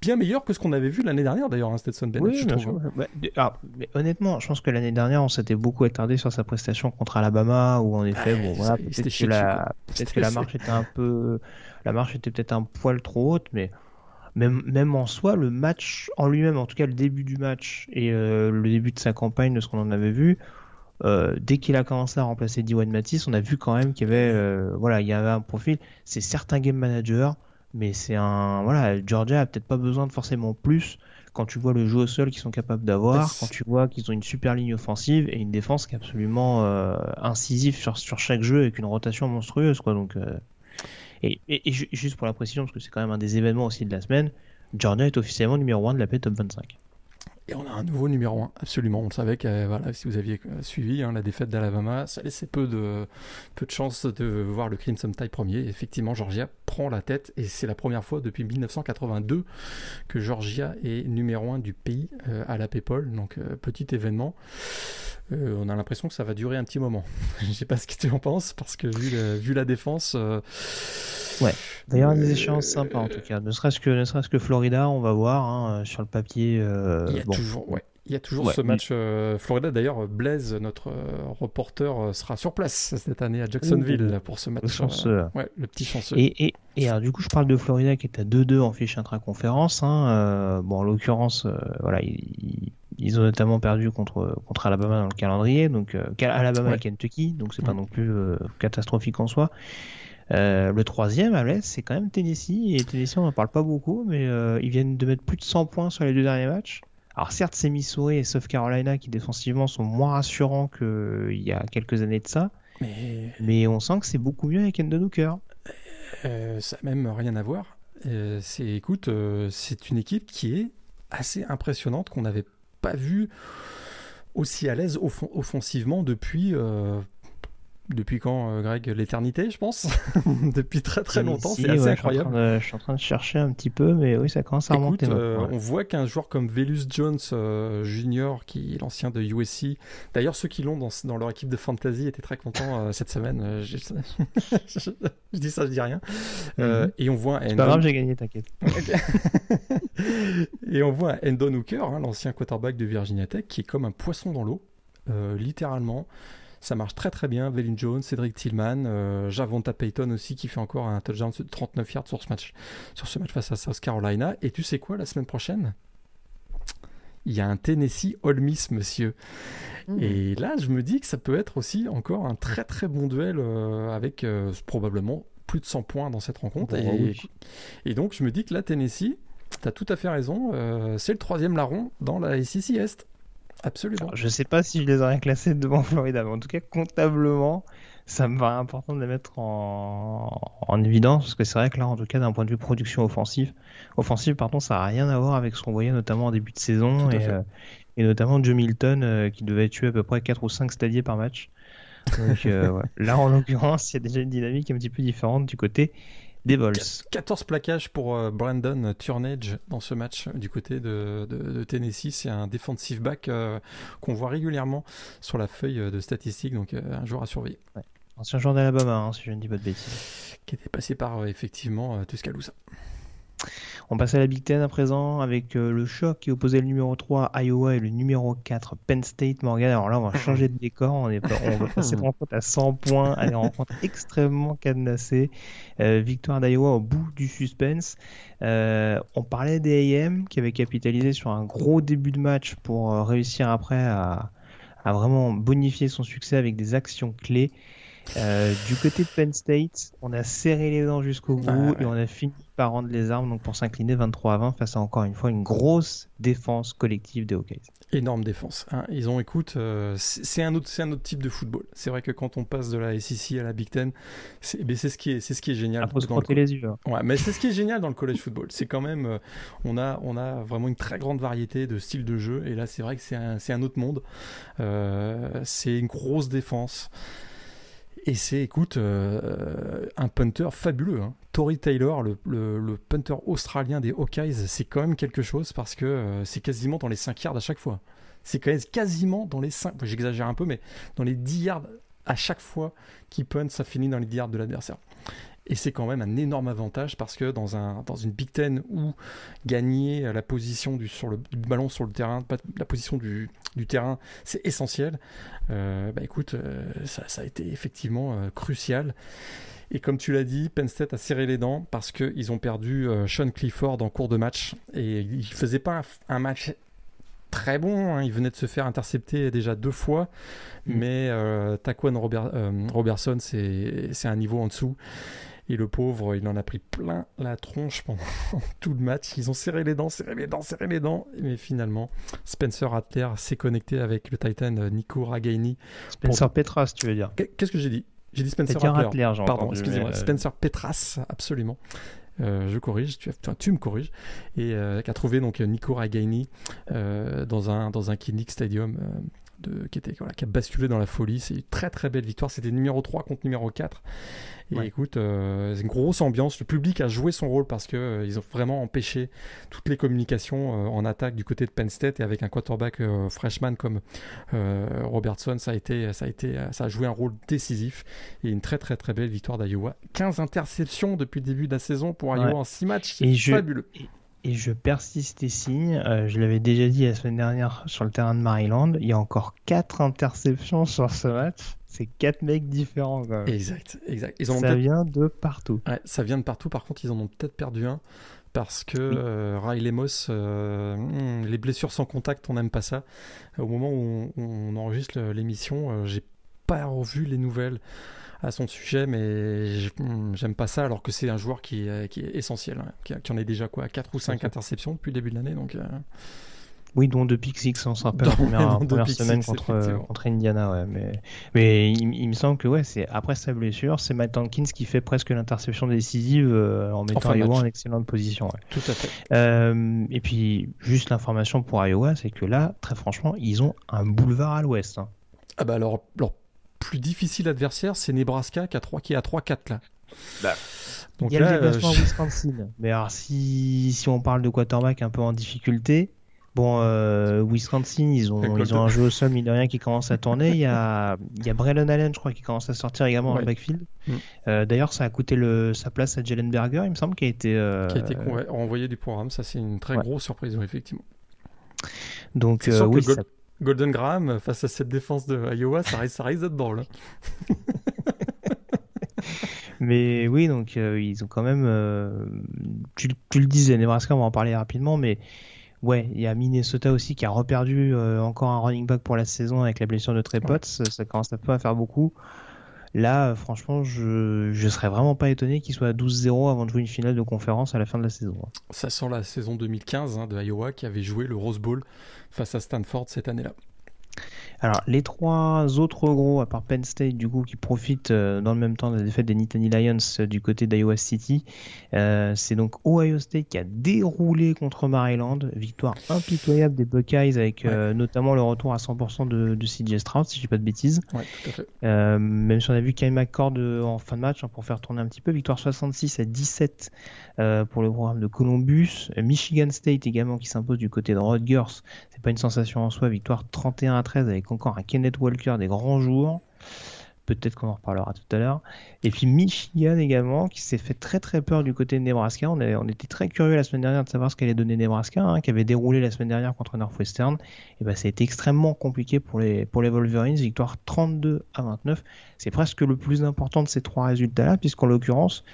bien meilleur que ce qu'on avait vu l'année dernière d'ailleurs, hein, Stetson Bennett. je trouve. Bah, ah, mais honnêtement, je pense que l'année dernière, on s'était beaucoup attardé sur sa prestation contre Alabama, où en effet, bon, voilà, peut-être que, la, peut que la marche était un peu, la marche était peut-être un poil trop haute, mais même, en soi, le match en lui-même, en tout cas le début du match et euh, le début de sa campagne, de ce qu'on en avait vu, euh, dès qu'il a commencé à remplacer Diwan Matisse, on a vu quand même qu'il y avait, euh, voilà, il y avait un profil. C'est certain game manager, mais c'est un, voilà, Georgia a peut-être pas besoin de forcément plus quand tu vois le jeu au sol qu'ils sont capables d'avoir, quand tu vois qu'ils ont une super ligne offensive et une défense qui est absolument incisive sur, sur chaque jeu avec une rotation monstrueuse, quoi. Donc et, juste pour la précision, parce que c'est quand même un des événements aussi de la semaine, Jordan est officiellement numéro 1 de la paix Top 25. Et on a un nouveau numéro 1, absolument. On le savait que voilà, si vous aviez suivi hein, la défaite d'Alabama, ça laissait peu de, peu de chances de voir le Crimson Tide premier. effectivement, Georgia prend la tête et c'est la première fois depuis 1982 que Georgia est numéro 1 du pays euh, à la PayPal. Donc, euh, petit événement. Euh, on a l'impression que ça va durer un petit moment. Je sais pas ce que tu en penses, parce que vu, la défense. Euh, ouais, d'ailleurs, des échéances sympas en tout cas. Ne serait-ce que, ne serait que Florida, on va voir hein, sur le papier. Euh, a toujours, ouais. Il y a toujours ce match Florida. D'ailleurs, Blaise, notre reporter, sera sur place cette année à Jacksonville pour ce match. Le ouais, le petit chanceux. Et, et, alors, du coup, je parle de Florida qui est à 2-2 en fiche intra-conférence. Hein, bon, en l'occurrence, voilà, il, ils ont notamment perdu contre, contre Alabama dans le calendrier, donc euh, Alabama et Kentucky, donc c'est pas non plus euh, catastrophique en soi. Euh, le troisième à l'Est, c'est quand même Tennessee, et Tennessee, on n'en parle pas beaucoup, mais ils viennent de mettre plus de 100 points sur les deux derniers matchs. Alors certes, c'est Missouri et South Carolina qui défensivement sont moins rassurants qu'il y a quelques années de ça, mais, on sent que c'est beaucoup mieux avec Endon Hooker. ça n'a même rien à voir. c'est, écoute, c'est une équipe qui est assez impressionnante qu'on n'avait pas vu aussi à l'aise offensivement depuis euh, depuis quand, euh, Greg L'éternité, je pense Depuis très très longtemps, c'est assez incroyable. Je suis, en train de chercher un petit peu, mais oui, ça commence à remonter. Euh, on voit qu'un joueur comme Velus Jones euh, Junior, qui est l'ancien de USC, d'ailleurs ceux qui l'ont dans, dans, leur équipe de fantasy étaient très contents cette semaine. Je, dis ça, je dis rien. Mhm. Et on voit C'est pas grave, j'ai gagné, t'inquiète. et on voit Endon Hooker, hein, l'ancien quarterback de Virginia Tech, qui est comme un poisson dans l'eau, littéralement. Ça marche très très bien. Velin Jones, Cédric Tillman, euh, Javonta Payton aussi qui fait encore un touchdown de 39 yards sur ce match, sur ce match face à South Carolina. Et tu sais quoi, la semaine prochaine? Il y a un Tennessee Ole Miss, monsieur. Mmh. Et là, je me dis que ça peut être aussi encore un très très bon duel euh, avec euh, probablement plus de 100 points dans cette rencontre. et, et, donc, je me dis que là, Tennessee, tu as tout à fait raison, c'est le troisième larron dans la SEC Est. Absolument. je sais pas si je les aurais classés devant Florida, mais en tout cas, comptablement, ça me paraît important de les mettre en, en évidence, parce que c'est vrai que là, en tout cas, d'un point de vue production offensive, offensive, pardon, ça n'a rien à voir avec ce qu'on voyait notamment en début de saison, et, euh, et, notamment Joe Milton, euh, qui devait tuer à peu près 4 ou 5 stadiers par match. Donc euh, là, en l'occurrence, il y a déjà une dynamique un petit peu différente du côté des vols. 14 plaquages pour euh, Brandon Turnage dans ce match du côté de, de, Tennessee. C'est un defensive back euh, qu'on voit régulièrement sur la feuille de statistiques, donc un joueur à surveiller. Ancien joueur d'Alabama, hein, si je ne dis pas de bêtises. Qui était passé par effectivement Tuscaloosa. On passe à la Big Ten à présent avec euh, le choc qui opposait le numéro 3 Iowa et le numéro 4 Penn State Morgan. Alors là, on va changer de décor. On, est, on va passer rencontre à 100 points à une rencontre extrêmement cadenassée. Euh, victoire d'Iowa au bout du suspense. Euh, on parlait des AM qui avaient capitalisé sur un gros début de match pour réussir après à, à vraiment bonifier son succès avec des actions clés. Euh, du côté de Penn State, on a serré les dents jusqu'au bout et on a fini par rendre les armes donc pour s'incliner 23 à 20 face à encore une fois une grosse défense collective des Hawkeyes. Énorme défense. Hein. Ils ont, écoute, euh, c'est un autre, c'est un autre type de football. C'est vrai que quand on passe de la SEC à la Big Ten, c'est ce qui est, c'est ce qui est génial. Il se les yeux. Hein. Ouais, mais c'est ce qui est génial dans le college football. C'est quand même, euh, on a, on a vraiment une très grande variété de styles de jeu. Et là, c'est vrai que c'est un, un, autre monde. c'est une grosse défense. Et c'est, écoute, euh, un punter fabuleux. Hein. Tory Taylor, le, punter australien des Hawkeyes, c'est quand même quelque chose parce que euh, c'est quasiment dans les 5 yards à chaque fois. C'est quasiment dans les 5, j'exagère un peu, mais dans les 10 yards à chaque fois qu'il punt, ça finit dans les 10 yards de l'adversaire. Et c'est quand même un énorme avantage parce que dans, un, dans une Big Ten où gagner la position du, sur le, ballon sur le terrain, la position du, du terrain, c'est essentiel. Euh, bah écoute, euh, ça, ça, a été effectivement euh, crucial. Et comme tu l'as dit, Penn State a serré les dents parce qu'ils ont perdu Sean Clifford en cours de match. Et il ne faisait pas un, match très bon. Hein. Il venait de se faire intercepter déjà deux fois. Mm. Mais Taquan Robert, Robertson, c'est un niveau en dessous. Et le pauvre, il en a pris plein la tronche pendant tout le match. Ils ont serré les dents, serré les dents, serré les dents. Mais finalement, Spencer Rattler s'est connecté avec le Titan euh, Nico Ragaini. Spencer Petras, tu veux dire Qu'est-ce que j'ai dit? J'ai dit Spencer Rattler. Pardon, excusez-moi. Euh, Spencer Petras, absolument. Euh, je corrige, tu, tu, me corriges, et qui a trouvé donc Nico Ragaini dans un dans un stadium qui, était, qui a basculé dans la folie. C'est une très très belle victoire. C'était numéro 3 contre numéro 4. Et écoute, euh, c'est une grosse ambiance. Le public a joué son rôle parce que euh, ils ont vraiment empêché toutes les communications euh, en attaque du côté de Penn State et avec un quarterback freshman comme Robertson, ça a été, ça a été, ça a joué un rôle décisif et une très très très belle victoire d'Iowa. 15 interceptions depuis le début de la saison pour Iowa en 6 matchs, c'est fabuleux et je persiste et signe. Euh, je l'avais déjà dit la semaine dernière sur le terrain de Maryland. Il y a encore 4 interceptions sur ce match. C'est 4 mecs différents. Quand même. Exact, exact. Ils ça vient de partout. ça vient de partout. Par contre, ils en ont peut-être perdu un parce que euh, Riley Moss, euh, hmm, les blessures sans contact, on n'aime pas ça. Au moment où on, on enregistre l'émission, j'ai pas revu les nouvelles à son sujet, mais hmm, j'aime pas ça alors que c'est un joueur qui, qui est essentiel, hein, qui, en est déjà quoi, 4 ou 5 interceptions depuis le début de l'année. Donc, euh. Oui, dont deux pick six, on se rappelle la première, semaine contre, contre Indiana. Ouais, mais mais il, me semble que ouais, c'est après sa blessure, c'est Matt Tompkins qui fait presque l'interception décisive euh, en mettant Iowa en excellente position. Tout à fait. Euh, et puis, juste l'information pour Iowa, c'est que là, très franchement, ils ont un boulevard à l'ouest. Hein. Ah bah alors, alors plus difficile adversaire, c'est Nebraska qui, a 3, qui est à 3-4 là. Bah. Donc il y a le déplacement euh, Wisconsin. Mais alors, si, si on parle de quarterback un peu en difficulté, bon, euh, Wisconsin, ils ont, ils ont un jeu au sol, mine de rien, qui commence à tourner. Il y a, il y a Braylon Allen, je crois, qui commence à sortir également le backfield. Mm. Euh, d'ailleurs, ça a coûté le, sa place à Jalen Berger, il me semble, qui a été, qui a été renvoyé du programme. Ça, c'est une très grosse surprise, effectivement. Donc, oui, ça Golden Graham face à cette défense de Iowa, ça risque, ça risque d'être drôle. mais oui, donc euh, ils ont quand même. Euh, tu, le disais, Nebraska, on va en parler rapidement, mais ouais, il y a Minnesota aussi qui a reperdu euh, encore un running back pour la saison avec la blessure de Trepot. Ça, commence un peu à faire beaucoup. Là, franchement, je ne serais vraiment pas étonné qu'il soit à 12-0 avant de jouer une finale de conférence à la fin de la saison. Ça sent la saison 2015 hein, de Iowa qui avait joué le Rose Bowl face à Stanford cette année-là. Alors, les trois autres gros, à part Penn State, du coup, qui profitent euh, dans le même temps de la défaite des Nittany Lions euh, du côté d'Iowa City, euh, c'est donc Ohio State qui a déroulé contre Maryland. Victoire impitoyable des Buckeyes avec notamment le retour à 100% de, de CJ Stroud, si je dis pas de bêtises. Ouais, tout à fait. même si on a vu Kyle McCord en fin de match, hein, pour faire tourner un petit peu. Victoire 66 à 17 pour le programme de Columbus. Michigan State également qui s'impose du côté de Rutgers. Pas une sensation en soi. Victoire 31 à 13 avec encore un Kenneth Walker des grands jours. Peut-être qu'on en reparlera tout à l'heure. Et puis Michigan également, qui s'est fait très très peur du côté de Nebraska. On, on était très curieux la semaine dernière de savoir ce qu'allait donner Nebraska, hein, qui avait déroulé la semaine dernière contre Northwestern. Et ben, ça a été extrêmement compliqué pour les, pour les Wolverines. Victoire 32 à 29. C'est presque le plus important de ces trois résultats-là, puisqu'en l'occurrence,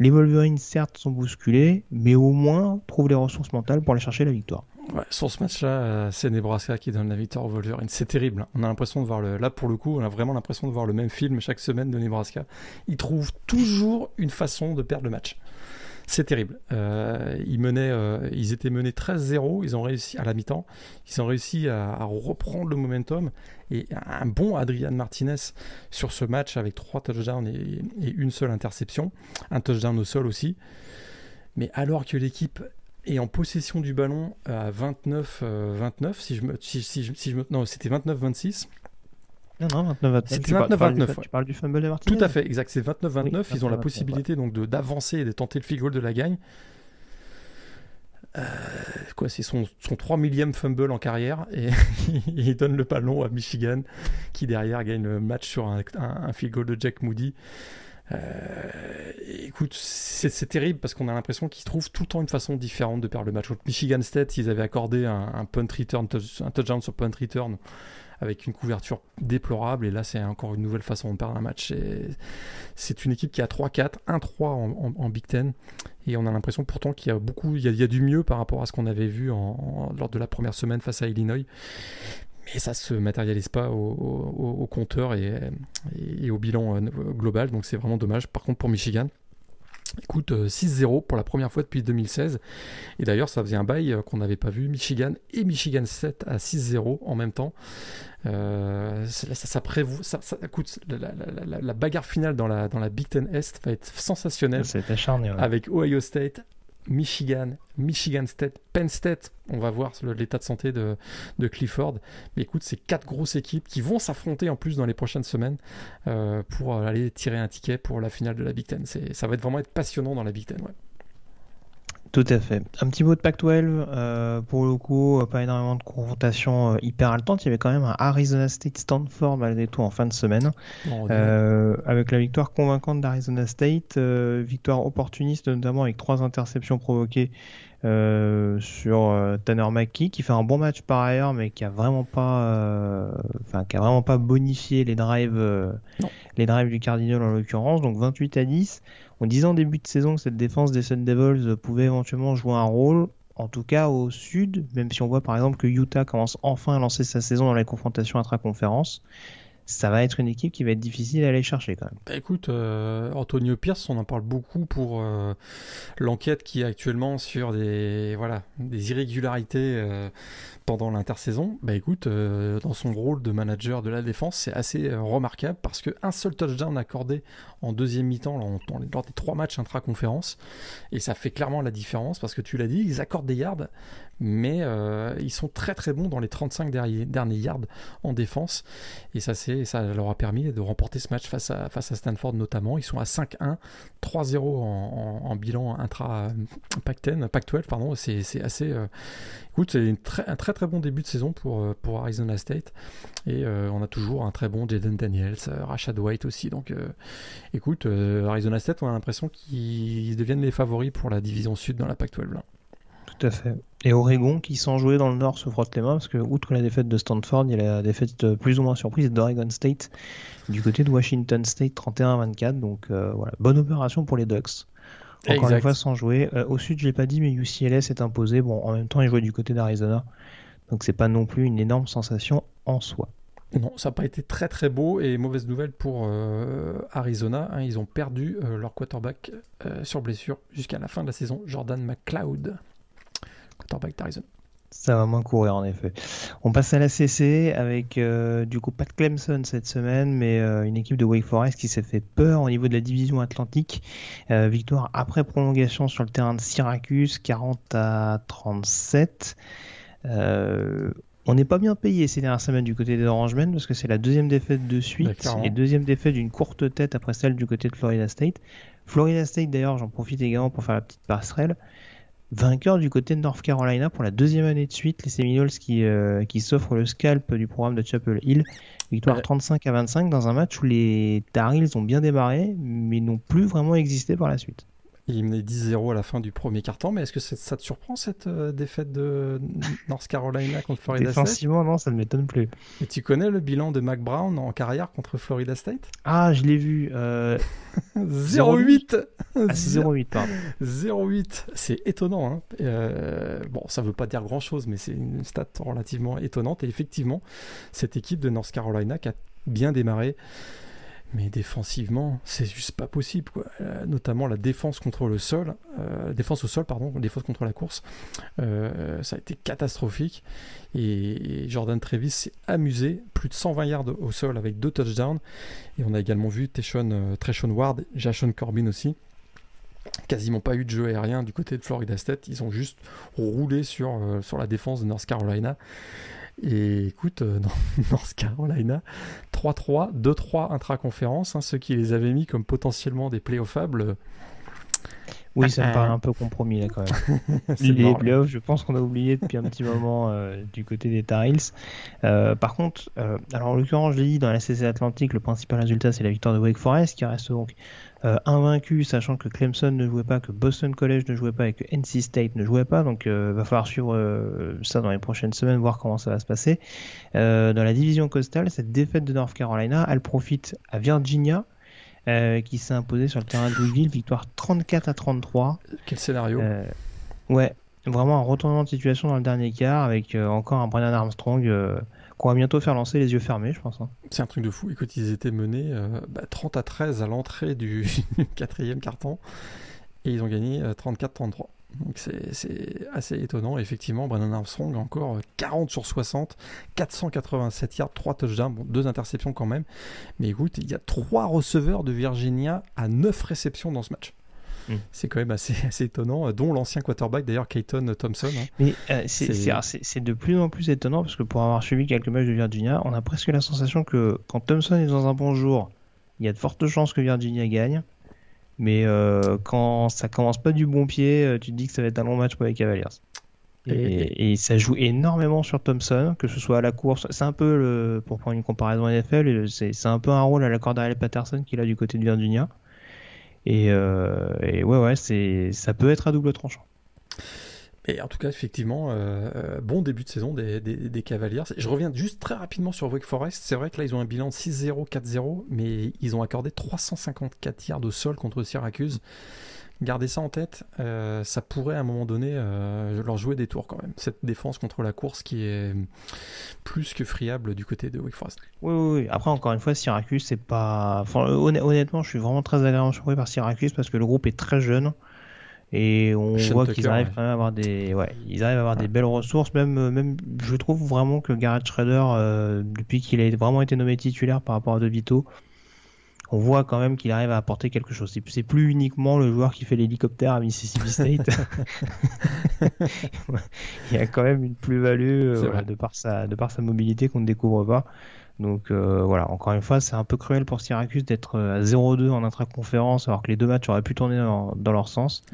les Wolverines certes sont bousculés, mais au moins trouvent les ressources mentales pour aller chercher la victoire. Sur ce match-là, euh, c'est Nebraska qui donne la victoire aux Wolverines. C'est terrible. Hein. On a l'impression de voir le. Là, pour le coup, on a vraiment l'impression de voir le même film chaque semaine de Nebraska. Ils trouvent toujours une façon de perdre le match. C'est terrible. Euh, ils, menaient, euh, ils étaient menés 13-0. Ils ont réussi à la mi-temps. Ils ont réussi à, reprendre le momentum. Et un bon Adrian Martinez sur ce match avec trois touchdowns et une seule interception. Un touchdown au sol aussi. Mais alors que l'équipe et en possession du ballon à 29, 29 euh, si je me, si, si, si je me, non, c'était 29-26. Non, non, 29-29. C'était 29-29. Tu, parles du fumble de Martinez Tout à fait, exact. C'est 29-29. ils ont la possibilité donc d'avancer et de tenter le field goal de la gagne. Euh, quoi, c'est son, son 3 millième fumble en carrière et il donne le ballon à Michigan qui derrière gagne le match sur un, un, un field goal de Jack Moody. Euh, écoute, c'est terrible parce qu'on a l'impression qu'ils trouvent tout le temps une façon différente de perdre le match. Michigan State, ils avaient accordé un, return, un touchdown sur punt return avec une couverture déplorable. Et là, c'est encore une nouvelle façon de perdre un match. C'est une équipe qui a 3-4, 1-3 en, Big Ten. Et on a l'impression pourtant qu'il y a beaucoup, il y a, du mieux par rapport à ce qu'on avait vu lors de la première semaine face à Illinois mais ça se matérialise pas au, compteur et, au bilan euh, global, donc c'est vraiment dommage. Par contre, pour Michigan, Écoute, 6-0 euh, pour la première fois depuis 2016. Et d'ailleurs, ça faisait un bail euh, qu'on n'avait pas vu. Michigan et Michigan 7 à 6-0 en même temps. ça, ça, prévoit, ça, écoute, la, bagarre finale dans la, dans la Big Ten Est va être sensationnelle. C'est acharné. Avec Ohio State, Michigan, Michigan State, Penn State. On va voir l'état de santé de, Clifford. Mais écoute, c'est quatre grosses équipes qui vont s'affronter en plus dans les prochaines semaines euh, pour aller tirer un ticket pour la finale de la Big Ten. Ça va être vraiment être passionnant dans la Big Ten. Ouais. Tout à fait. Un petit mot de Pac-12, euh, pour le coup, euh, pas énormément de confrontations euh, hyper haletantes. Il y avait quand même un Arizona State Stanford malgré tout en fin de semaine, avec la victoire convaincante d'Arizona State, victoire opportuniste notamment avec trois interceptions provoquées sur Tanner McKee, qui fait un bon match par ailleurs, mais qui a vraiment pas, enfin qui a vraiment pas bonifié les drives, les drives du Cardinal en l'occurrence. Donc 28 à 10. On disait en début de saison que cette défense des Sun Devils pouvait éventuellement jouer un rôle, en tout cas au sud, même si on voit par exemple que Utah commence enfin à lancer sa saison dans les confrontations intra-conférences ça va être une équipe qui va être difficile à aller chercher quand même. Bah, écoute, euh, Antonio Pierce, on en parle beaucoup pour euh, l'enquête qui est actuellement sur des, voilà, des irrégularités euh, pendant l'intersaison. Bah écoute, dans son rôle de manager de la défense, c'est assez remarquable parce qu'un seul touchdown accordé en deuxième mi-temps lors des trois matchs intra-conférence, et ça fait clairement la différence parce que tu l'as dit, ils accordent des yards, mais euh, ils sont très très bons dans les 35 derniers, yards en défense et ça, ça leur a permis de remporter ce match face à, face à Stanford notamment. Ils sont à 5-1, 3-0 en, bilan intra Pac-10, Pac-12 pardon. C'est assez. Euh, écoute, c'est un très très bon début de saison pour, euh, pour Arizona State et on a toujours un très bon Jaden Daniels, Rashad White aussi. Donc écoute, Arizona State, on a l'impression qu'ils deviennent les favoris pour la division sud dans la Pac-12. Tout à fait. Et Oregon, qui sans jouer dans le Nord, se frotte les mains, parce que, outre la défaite de Stanford, il y a la défaite euh, plus ou moins surprise d'Oregon State, du côté de Washington State, 31-24. Donc euh, voilà, bonne opération pour les Ducks. Encore une fois, sans jouer. Euh, au sud, je l'ai pas dit, mais UCLA s'est imposé. Bon, en même temps, ils jouaient du côté d'Arizona. Donc c'est pas non plus une énorme sensation en soi. Non, ça n'a pas été très très beau et mauvaise nouvelle pour Arizona. Hein. ils ont perdu leur quarterback sur blessure jusqu'à la fin de la saison, Jordan McLeod quarterback d'Arizona. Ça va moins courir en effet. On passe à la CC avec euh, du coup pas de Clemson cette semaine, mais euh, une équipe de Wake Forest qui s'est fait peur au niveau de la division Atlantique. Euh, victoire après prolongation sur le terrain de Syracuse, 40 à 37. on n'est pas bien payé ces dernières semaines du côté des Orangemen parce que c'est la deuxième défaite de suite et deuxième défaite d'une courte tête après celle du côté de Florida State. Florida State d'ailleurs, j'en profite également pour faire la petite passerelle vainqueur du côté de North Carolina pour la deuxième année de suite, les Seminoles qui, euh, qui s'offrent le scalp du programme de Chapel Hill. Victoire 35 à 25 dans un match où les Tar Heels ont bien démarré, mais n'ont plus vraiment existé par la suite. Il menait 10-0 à la fin du premier quart-temps, mais est-ce que ça te surprend cette euh, défaite de North Carolina contre Florida State? Défensivement, non, ça ne m'étonne plus. Et tu connais le bilan de Mac Brown en carrière contre Florida State? Ah, je l'ai vu. Euh... 0-8 0-8, pardon. 0-8, c'est étonnant. Hein. Euh, bon, ça ne veut pas dire grand-chose, mais c'est une stat relativement étonnante. Et effectivement, cette équipe de North Carolina qui a bien démarré mais défensivement, c'est juste pas possible. Euh, notamment la défense contre le sol, euh, défense au sol, pardon, défense contre la course, euh, ça a été catastrophique. Et, Jordan Trevis s'est amusé, plus de 120 yards au sol avec deux touchdowns. Et on a également vu Treshon Ward, Jashon Corbin aussi. Quasiment pas eu de jeu aérien du côté de Florida State. Ils ont juste roulé sur, sur la défense de North Carolina. Et écoute, euh, dans North Carolina, 3-3, 2-3 intra-conférence, hein, ceux qui les avaient mis comme potentiellement des playoffables. Oui, ça me paraît un peu compromis là quand même. les playoffs, je pense qu'on a oublié depuis un petit moment euh, du côté des Tar Heels. Euh, par contre, alors en l'occurrence, je l'ai dit, dans la CC Atlantique, le principal résultat c'est la victoire de Wake Forest qui reste donc euh, invaincu, sachant que Clemson ne jouait pas, que Boston College ne jouait pas et que NC State ne jouait pas. Donc, il euh, va falloir suivre euh, ça dans les prochaines semaines, voir comment ça va se passer. dans la division costale, cette défaite de North Carolina, elle profite à Virginia. qui s'est imposé sur le terrain de Louisville, victoire 34 à 33. Quel scénario Ouais, vraiment un retournement de situation dans le dernier quart avec encore un Brennan Armstrong qu'on va bientôt faire lancer les yeux fermés, je pense. Hein. C'est un truc de fou. Écoute, ils étaient menés 30 bah, à 13 à l'entrée du quatrième carton et ils ont gagné 34-33. Euh, Donc c'est assez étonnant. effectivement, Brennan Armstrong encore 40 sur 60, 487 yards, 3 touchdowns, bon, 2 interceptions quand même. Mais écoute, il y a 3 receveurs de Virginia à 9 réceptions dans ce match. Mm. C'est quand même assez, assez étonnant, dont l'ancien quarterback d'ailleurs, Kayton Thompson. Hein. Mais euh, c'est de plus en plus étonnant parce que pour avoir suivi quelques matchs de Virginia, on a presque la sensation que quand Thompson est dans un bon jour, il y a de fortes chances que Virginia gagne. Mais euh, quand ça commence pas du bon pied, euh, tu te dis que ça va être un long match pour les Cavaliers. Et, et, ça joue énormément sur Thompson, que ce soit à la course. C'est un peu, le, pour prendre une comparaison NFL, c'est un peu un rôle à la Cordell Patterson qu'il a du côté de Virginia. Euh, et, ouais, ouais, c'est, ça peut être à double tranchant. Et en tout cas, effectivement, euh, euh, bon début de saison des, Cavaliers. Je reviens juste très rapidement sur Wake Forest. C'est vrai que là, ils ont un bilan de 6-0, 4-0, mais ils ont accordé 354 yards de sol contre Syracuse. Gardez ça en tête, euh, ça pourrait à un moment donné euh, leur jouer des tours quand même. Cette défense contre la course qui est plus que friable du côté de Wake Forest. Oui, oui, oui. Après, encore une fois, Syracuse, c'est pas. honnêtement, je suis vraiment très agréablement surpris par Syracuse parce que le groupe est très jeune. Et on voit qu'ils arrivent quand même à avoir des, ouais, ils arrivent à avoir des belles ressources. Même, même, je trouve vraiment que Garrett Schrader, euh, depuis qu'il a vraiment été nommé titulaire par rapport à De Vito, on voit quand même qu'il arrive à apporter quelque chose. C'est plus uniquement le joueur qui fait l'hélicoptère à Mississippi State. Il y a quand même une plus-value euh, de, par sa, de par sa mobilité qu'on ne découvre pas. Donc euh, voilà, encore une fois, c'est un peu cruel pour Syracuse d'être euh, à 0-2 en intra-conférence alors que les deux matchs auraient pu tourner dans, leur sens.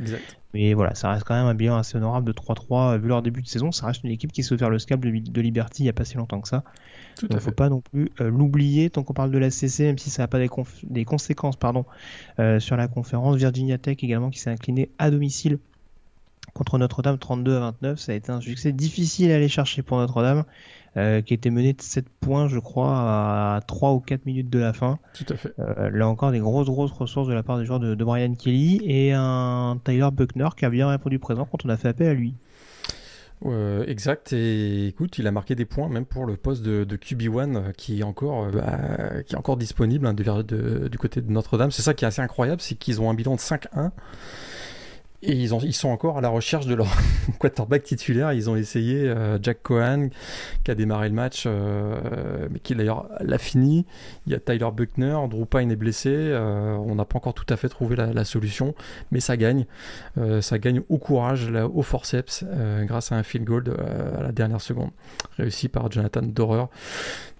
Mais voilà, ça reste quand même un bilan assez honorable de 3-3 vu leur début de saison. Ça reste une équipe qui s'est offert le scalp de, Liberty il n'y a pas si longtemps que ça. Il ne faut pas non plus euh, l'oublier tant qu'on parle de la CC, même si ça n'a pas des, conséquences pardon, sur la conférence. Virginia Tech également qui s'est incliné à domicile contre Notre-Dame 32 à 29. Ça a été un succès difficile à aller chercher pour Notre-Dame. Euh, qui était mené de 7 points, je crois, à 3 ou 4 minutes de la fin. Tout à fait. Euh, là encore, des grosses, grosses ressources de la part des joueurs de, Brian Kelly et un Tyler Buckner qui a bien répondu présent quand on a fait appel à lui. Euh, exact, et écoute, il a marqué des points même pour le poste de, QB1 qui est encore, bah, qui est encore disponible hein, du côté de Notre-Dame. C'est ça qui est assez incroyable, c'est qu'ils ont un bilan de 5-1 et ils, ont, ils sont encore à la recherche de leur quarterback titulaire. Ils ont essayé euh, Jack Cohen, qui a démarré le match, euh, mais qui d'ailleurs l'a fini. Il y a Tyler Buckner, Drew Pine est blessé. Euh, on n'a pas encore tout à fait trouvé la, solution, mais ça gagne. ça gagne au courage, au forceps, grâce à un field goal à la dernière seconde, réussi par Jonathan Dorer.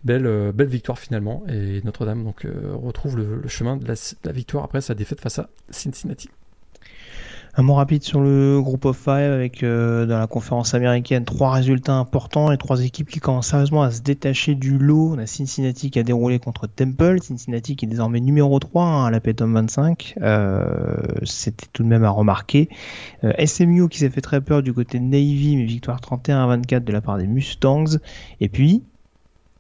Belle, belle victoire finalement, et Notre-Dame donc retrouve le, chemin de la victoire après sa défaite face à Cincinnati. Un mot rapide sur le groupe of five avec euh, dans la conférence américaine trois résultats importants et trois équipes qui commencent sérieusement à se détacher du lot. On a Cincinnati qui a déroulé contre Temple, Cincinnati qui est désormais numéro 3 hein, à la P-Tom 25. Euh, C'était tout de même à remarquer. Euh, SMU qui s'est fait très peur du côté de Navy, mais victoire 31 à 24 de la part des Mustangs. Et puis,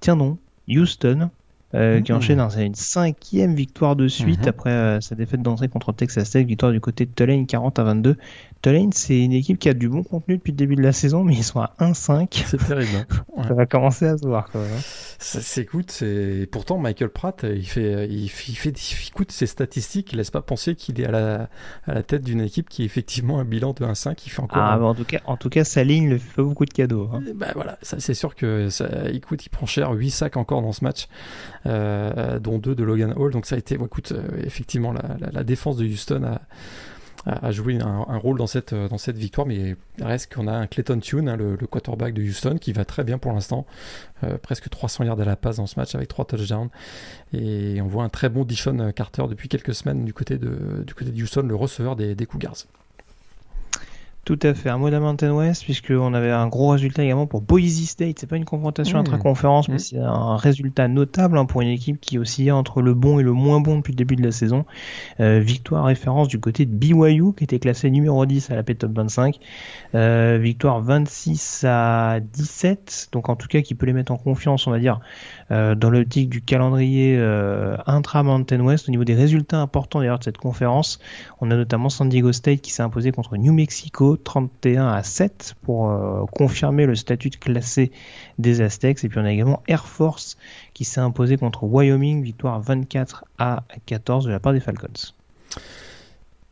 tiens donc, Houston euh, qui mmh. enchaîne une cinquième victoire de suite mmh. après euh, sa défaite d'entrée contre Texas Tech, victoire du côté de Tulane 40 à 22. Tulane, c'est une équipe qui a du bon contenu depuis le début de la saison, mais ils sont à 1-5. C'est terrible. Hein. Ça va commencer à se voir quand même. Hein. Ça s'écoute, c'est pourtant Michael Pratt, il fait, il fait, il écoute ses statistiques, il laisse pas penser qu'il est à la, à la tête d'une équipe qui est effectivement un bilan de 1-5, il fait encore. Ah, en tout cas, en tout cas, sa ligne ne fait pas beaucoup de cadeaux. Hein. Bah voilà, ça c'est sûr que ça, écoute, il prend cher, 8 sacs encore dans ce match, euh, dont 2 de Logan Hall, donc ça a été, écoute, euh, effectivement la, la, la défense de Houston a a, joué un, rôle dans cette, dans cette victoire, mais il reste qu'on a un Clayton Tune, hein, le, quarterback de Houston, qui va très bien pour l'instant, euh, presque 300 yards à la passe dans ce match avec 3 touchdowns, et on voit un très bon Dishon Carter depuis quelques semaines du côté de, Houston, le receveur des Cougars. Tout à fait. Un mot Mountain West, puisqu'on avait un gros résultat également pour Boise State. C'est pas une confrontation mmh. intra-conférence, mais mmh. c'est un résultat notable hein, pour une équipe qui oscillait entre le bon et le moins bon depuis le début de la saison. Euh, victoire référence du côté de BYU, qui était classé numéro 10 à la P-Top 25. Euh, victoire 26 à 17, donc en tout cas qui peut les mettre en confiance, on va dire, euh, dans l'optique du calendrier intra-Mountain West. Au niveau des résultats importants d'ailleurs de cette conférence, on a notamment San Diego State qui s'est imposé contre New Mexico 31 à 7 pour euh, confirmer le statut de classé des Aztecs. Et puis on a également Air Force qui s'est imposé contre Wyoming, victoire 24 à 14 de la part des Falcons.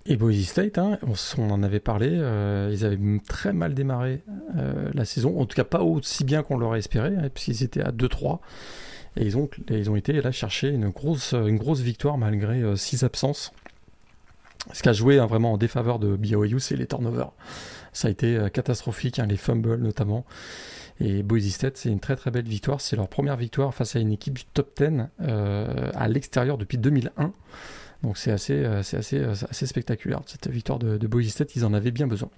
Et Boise State, hein, on, en avait parlé, euh, ils avaient très mal démarré euh, la saison, en tout cas pas aussi bien qu'on l'aurait espéré, hein, puisqu'ils étaient à 2-3. Et ils ont, ils ont été là chercher une grosse, une grosse victoire malgré 6 absences. Ce qui a joué hein, vraiment en défaveur de BYU, c'est les turnovers. Ça a été euh, catastrophique, hein, les fumbles notamment. Et Boise State, c'est une très très belle victoire. C'est leur première victoire face à une équipe du top 10 euh, à l'extérieur depuis 2001. Donc c'est assez, euh, assez, assez spectaculaire. Cette victoire de, de Boise State, ils en avaient bien besoin.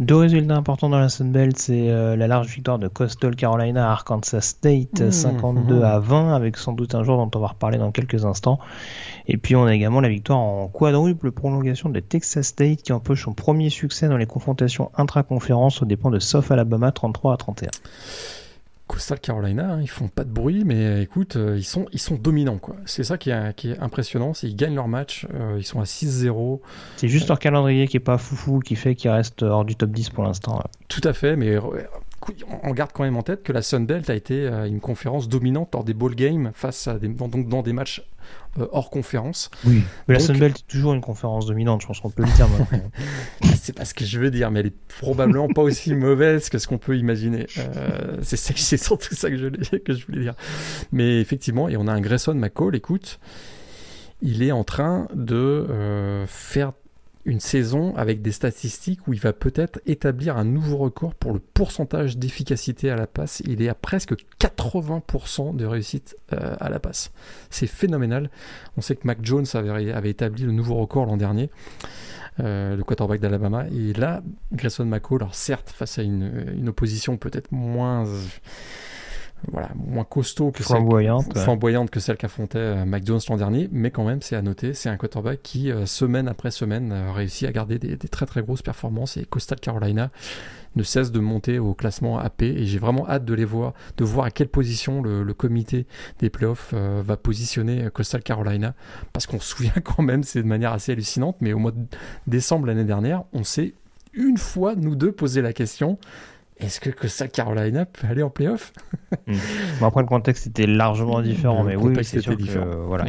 Deux résultats importants dans la Sun Belt, c'est euh, la large victoire de Coastal Carolina à Arkansas State, 52 mmh, mmh. à 20, avec sans doute un jour dont on va reparler dans quelques instants. Et puis on a également la victoire en quadruple prolongation de Texas State qui empoche son premier succès dans les confrontations intra-conférences aux dépens de South Alabama 33 à 31. Coastal Carolina, hein, ils font pas de bruit, mais euh, écoute, euh, ils, sont, ils sont dominants. quoi. C'est ça qui est, qui est impressionnant, c'est qu'ils gagnent leur match, euh, ils sont à 6-0. C'est juste leur calendrier qui est pas foufou, qui fait qu'ils restent hors du top 10 pour l'instant. Tout à fait, mais on garde quand même en tête que la Sunbelt a été une conférence dominante lors des ball games face à des, donc dans des matchs euh, hors conférence. Oui, mais la Sunbelt est toujours une conférence dominante, je pense qu'on peut le dire maintenant. c'est pas ce que je veux dire, mais elle est probablement pas aussi mauvaise que ce qu'on peut imaginer. Euh, c'est surtout ça que je, que je voulais dire. Mais effectivement, et on a un Grayson McCall, écoute, il est en train de euh, faire une saison avec des statistiques où il va peut-être établir un nouveau record pour le pourcentage d'efficacité à la passe. Il est à presque 80% de réussite euh, à la passe. C'est phénoménal. On sait que Mac Jones avait, établi le nouveau record l'an dernier. Euh, le quarterback d'Alabama. Et là, Grayson McCall, alors certes, face à une opposition peut-être moins voilà, moins costaud que flamboyante, celle, flamboyante que celle qu'affrontait euh, Jones l'an dernier, mais quand même, c'est à noter, c'est un quarterback qui, euh, semaine après semaine, euh, réussit à garder des, très très grosses performances et Coastal Carolina ne cesse de monter au classement AP et j'ai vraiment hâte de les voir, de voir à quelle position le, comité des playoffs va positionner Coastal Carolina parce qu'on se souvient quand même, c'est de manière assez hallucinante, mais au mois de décembre l'année dernière, on s'est une fois, nous deux, posé la question est-ce que, que ça, Carolina peut aller en playoff hmm. bon, Après, le contexte était largement différent, mais oui, c'est sûr différent. que voilà,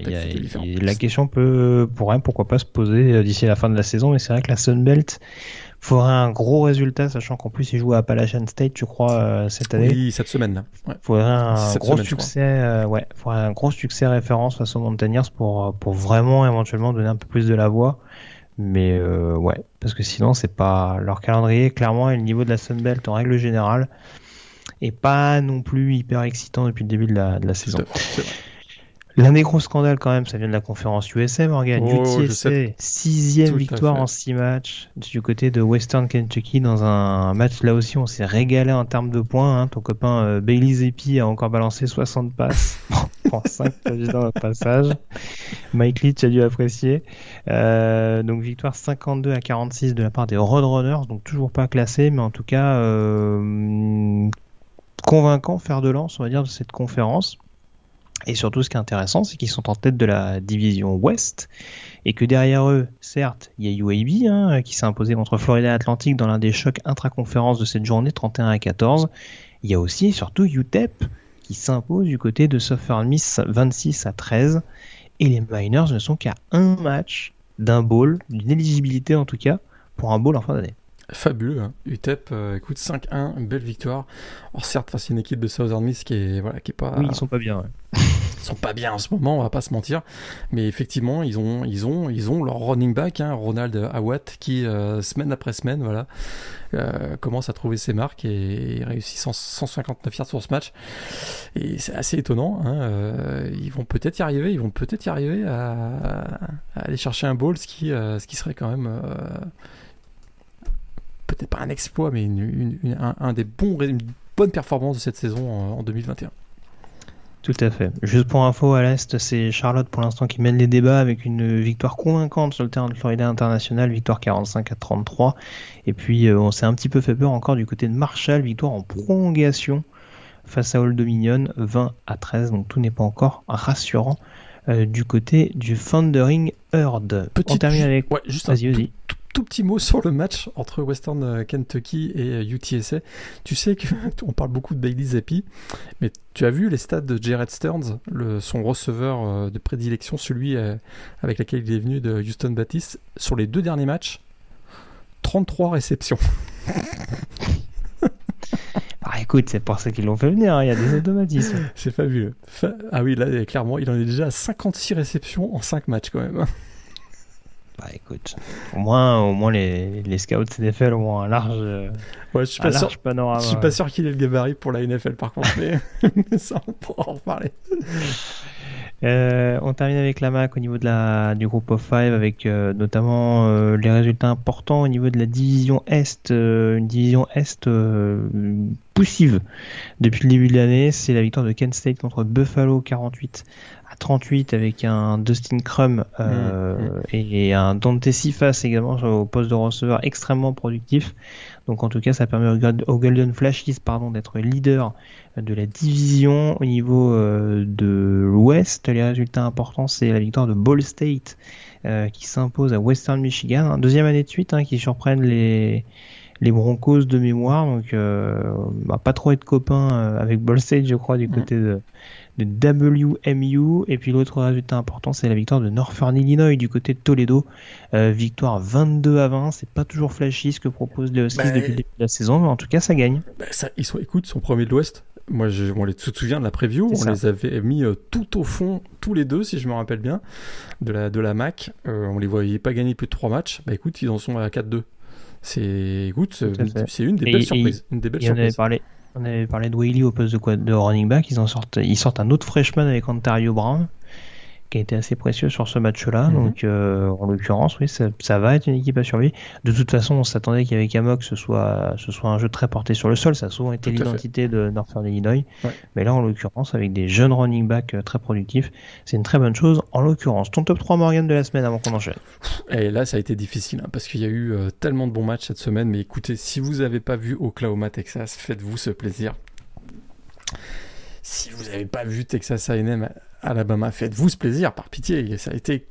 la question peut, pourrait, pourquoi pas se poser euh, d'ici la fin de la saison, mais c'est vrai que la Sunbelt faudrait un gros résultat, sachant qu'en plus, il joue à Appalachian State, je crois, euh, cette année. Oui, cette semaine. Ouais. Faudrait un gros succès, euh, ouais, faudrait un gros succès référence face aux Mountaineers pour, pour vraiment éventuellement donner un peu plus de la voix. Mais euh, ouais, parce que sinon, c'est pas leur calendrier, clairement, et le niveau de la Sunbelt en règle générale est pas non plus hyper excitant depuis le début de la, de la saison. L'un des gros scandales quand même, ça vient de la conférence USA, Morgan. Oh, UTSA, sixième victoire en six matchs du côté de Western Kentucky dans un match là aussi on s'est régalé en termes de points. Hein. Ton copain euh, Bailey Zeppi a encore balancé 60 passes. Prend 5 dans le passage. Mike Leach a dû apprécier. Euh, donc victoire 52 à 46 de la part des Roadrunners, donc toujours pas classé, mais en tout cas euh, convaincant faire de lance, on va dire, de cette conférence. Et surtout, ce qui est intéressant, c'est qu'ils sont en tête de la division Ouest et que derrière eux, certes, il y a UAB hein, qui s'est imposé contre Florida Atlantic dans l'un des chocs intraconférences de cette journée 31 à 14. Il y a aussi et surtout UTEP qui s'impose du côté de Southern Miss 26 à 13. Et les Miners ne sont qu'à un match d'un bowl, d'une éligibilité en tout cas, pour un bowl en fin d'année. Fabuleux, hein. UTEP, euh, écoute 5-1, une belle victoire. Alors certes, face à une équipe de Southern Miss qui est, voilà, qui est pas. Oui, ils sont pas bien. Ouais. ils sont pas bien en ce moment, on va pas se mentir. Mais effectivement, ils ont, ils ont, ils ont leur running back, hein, Ronald Awatt, qui euh, semaine après semaine, voilà, euh, commence à trouver ses marques et, réussit 159 yards sur ce match. Et c'est assez étonnant. Hein, ils vont peut-être y arriver, ils vont peut-être y arriver à, aller chercher un ball, ce qui, ce qui serait quand même peut-être pas un exploit, mais un, des bons, une bonne performance de cette saison en, 2021. Tout à fait. Juste pour info, à l'Est, c'est Charlotte pour l'instant qui mène les débats avec une victoire convaincante sur le terrain de Florida International, victoire 45 à 33. Et puis euh, on s'est un petit peu fait peur encore du côté de Marshall, victoire en prolongation face à Old Dominion, 20 à 13. Donc tout n'est pas encore rassurant euh, du côté du Thundering Herd. Petit, on termine avec. Ouais, juste un tout petit mot sur le match entre Western euh, Kentucky et UTSA. Euh, tu sais qu'on parle beaucoup de Bailey Zappi, mais tu as vu les stats de Jared Stearns, le, son receveur euh, de prédilection, celui avec lequel il est venu de Houston Baptiste, sur les deux derniers matchs 33 réceptions. Ah écoute, c'est pour ça qu'ils l'ont fait venir, hein, il y a des automatismes. C'est fabuleux. ah oui, là, clairement, il en est déjà à 56 réceptions en 5 matchs quand même. Bah écoute, au moins, au moins les, les scouts CDFL ont un large, ouais, je suis pas sûr, panorama. Je suis pas sûr qu'il ait le gabarit pour la NFL par contre, mais, ça on pourra en reparler. Euh, on termine avec la MAC au niveau de la, du groupe of five avec euh, notamment euh, les résultats importants au niveau de la division Est, une division Est poussive depuis le début de l'année. C'est la victoire de Kent State contre Buffalo 48 38 avec un Dustin Crum euh, mm, mm. et un Dante Sifas également au poste de receveur extrêmement productif. Donc en tout cas, ça permet au Golden Flashes pardon d'être leader de la division au niveau euh, de l'Ouest. Les résultats importants, c'est la victoire de Ball State euh, qui s'impose à Western Michigan, deuxième année de suite hein, qui surprennent les les Broncos de mémoire. Donc bah, pas trop être copain avec Ball State, je crois, du mm. côté de de WMU. Et puis l'autre résultat important, c'est la victoire de Northern Illinois du côté de Toledo. Euh, victoire 22 à 20. C'est pas toujours flashy ce que propose les Huskies bah, depuis le début de la saison, mais en tout cas, ça gagne. Bah, ça, ils sont, écoute, sont premiers de l'Ouest. Moi, je, on les, tu te souviens de la preview, on les avait mis euh, tout au fond, tous les deux, si je me rappelle bien, de la, de la MAC. Euh, on les voyait pas gagner plus de 3 matchs. Bah écoute, ils en sont à 4-2. C'est, écoute, c'est une des belles surprises. Une des belles surprises. Parlé, on avait parlé de Whaley au poste de, quoi, de running back. Ils, en sortent, ils sortent un autre freshman avec Ontario Brown qui a été assez précieux sur ce match-là. Mhm. Donc, euh, en l'occurrence, oui, ça, va être une équipe à survivre. De toute façon, on s'attendait qu'avec Amok, ce soit, ce soit un jeu très porté sur le sol. Ça a souvent été l'identité de Northern Illinois. Mais là, en l'occurrence, avec des jeunes running backs euh, très productifs, c'est une très bonne chose. En l'occurrence, ton top 3 Morgan de la semaine avant qu'on enchaîne. Et là, ça a été difficile hein, parce qu'il y a eu euh, tellement de bons matchs cette semaine. Mais écoutez, si vous n'avez pas vu Oklahoma, Texas, faites-vous ce plaisir. Si vous n'avez pas vu Texas A&M Alabama, faites-vous ce plaisir, par pitié. Ça a été,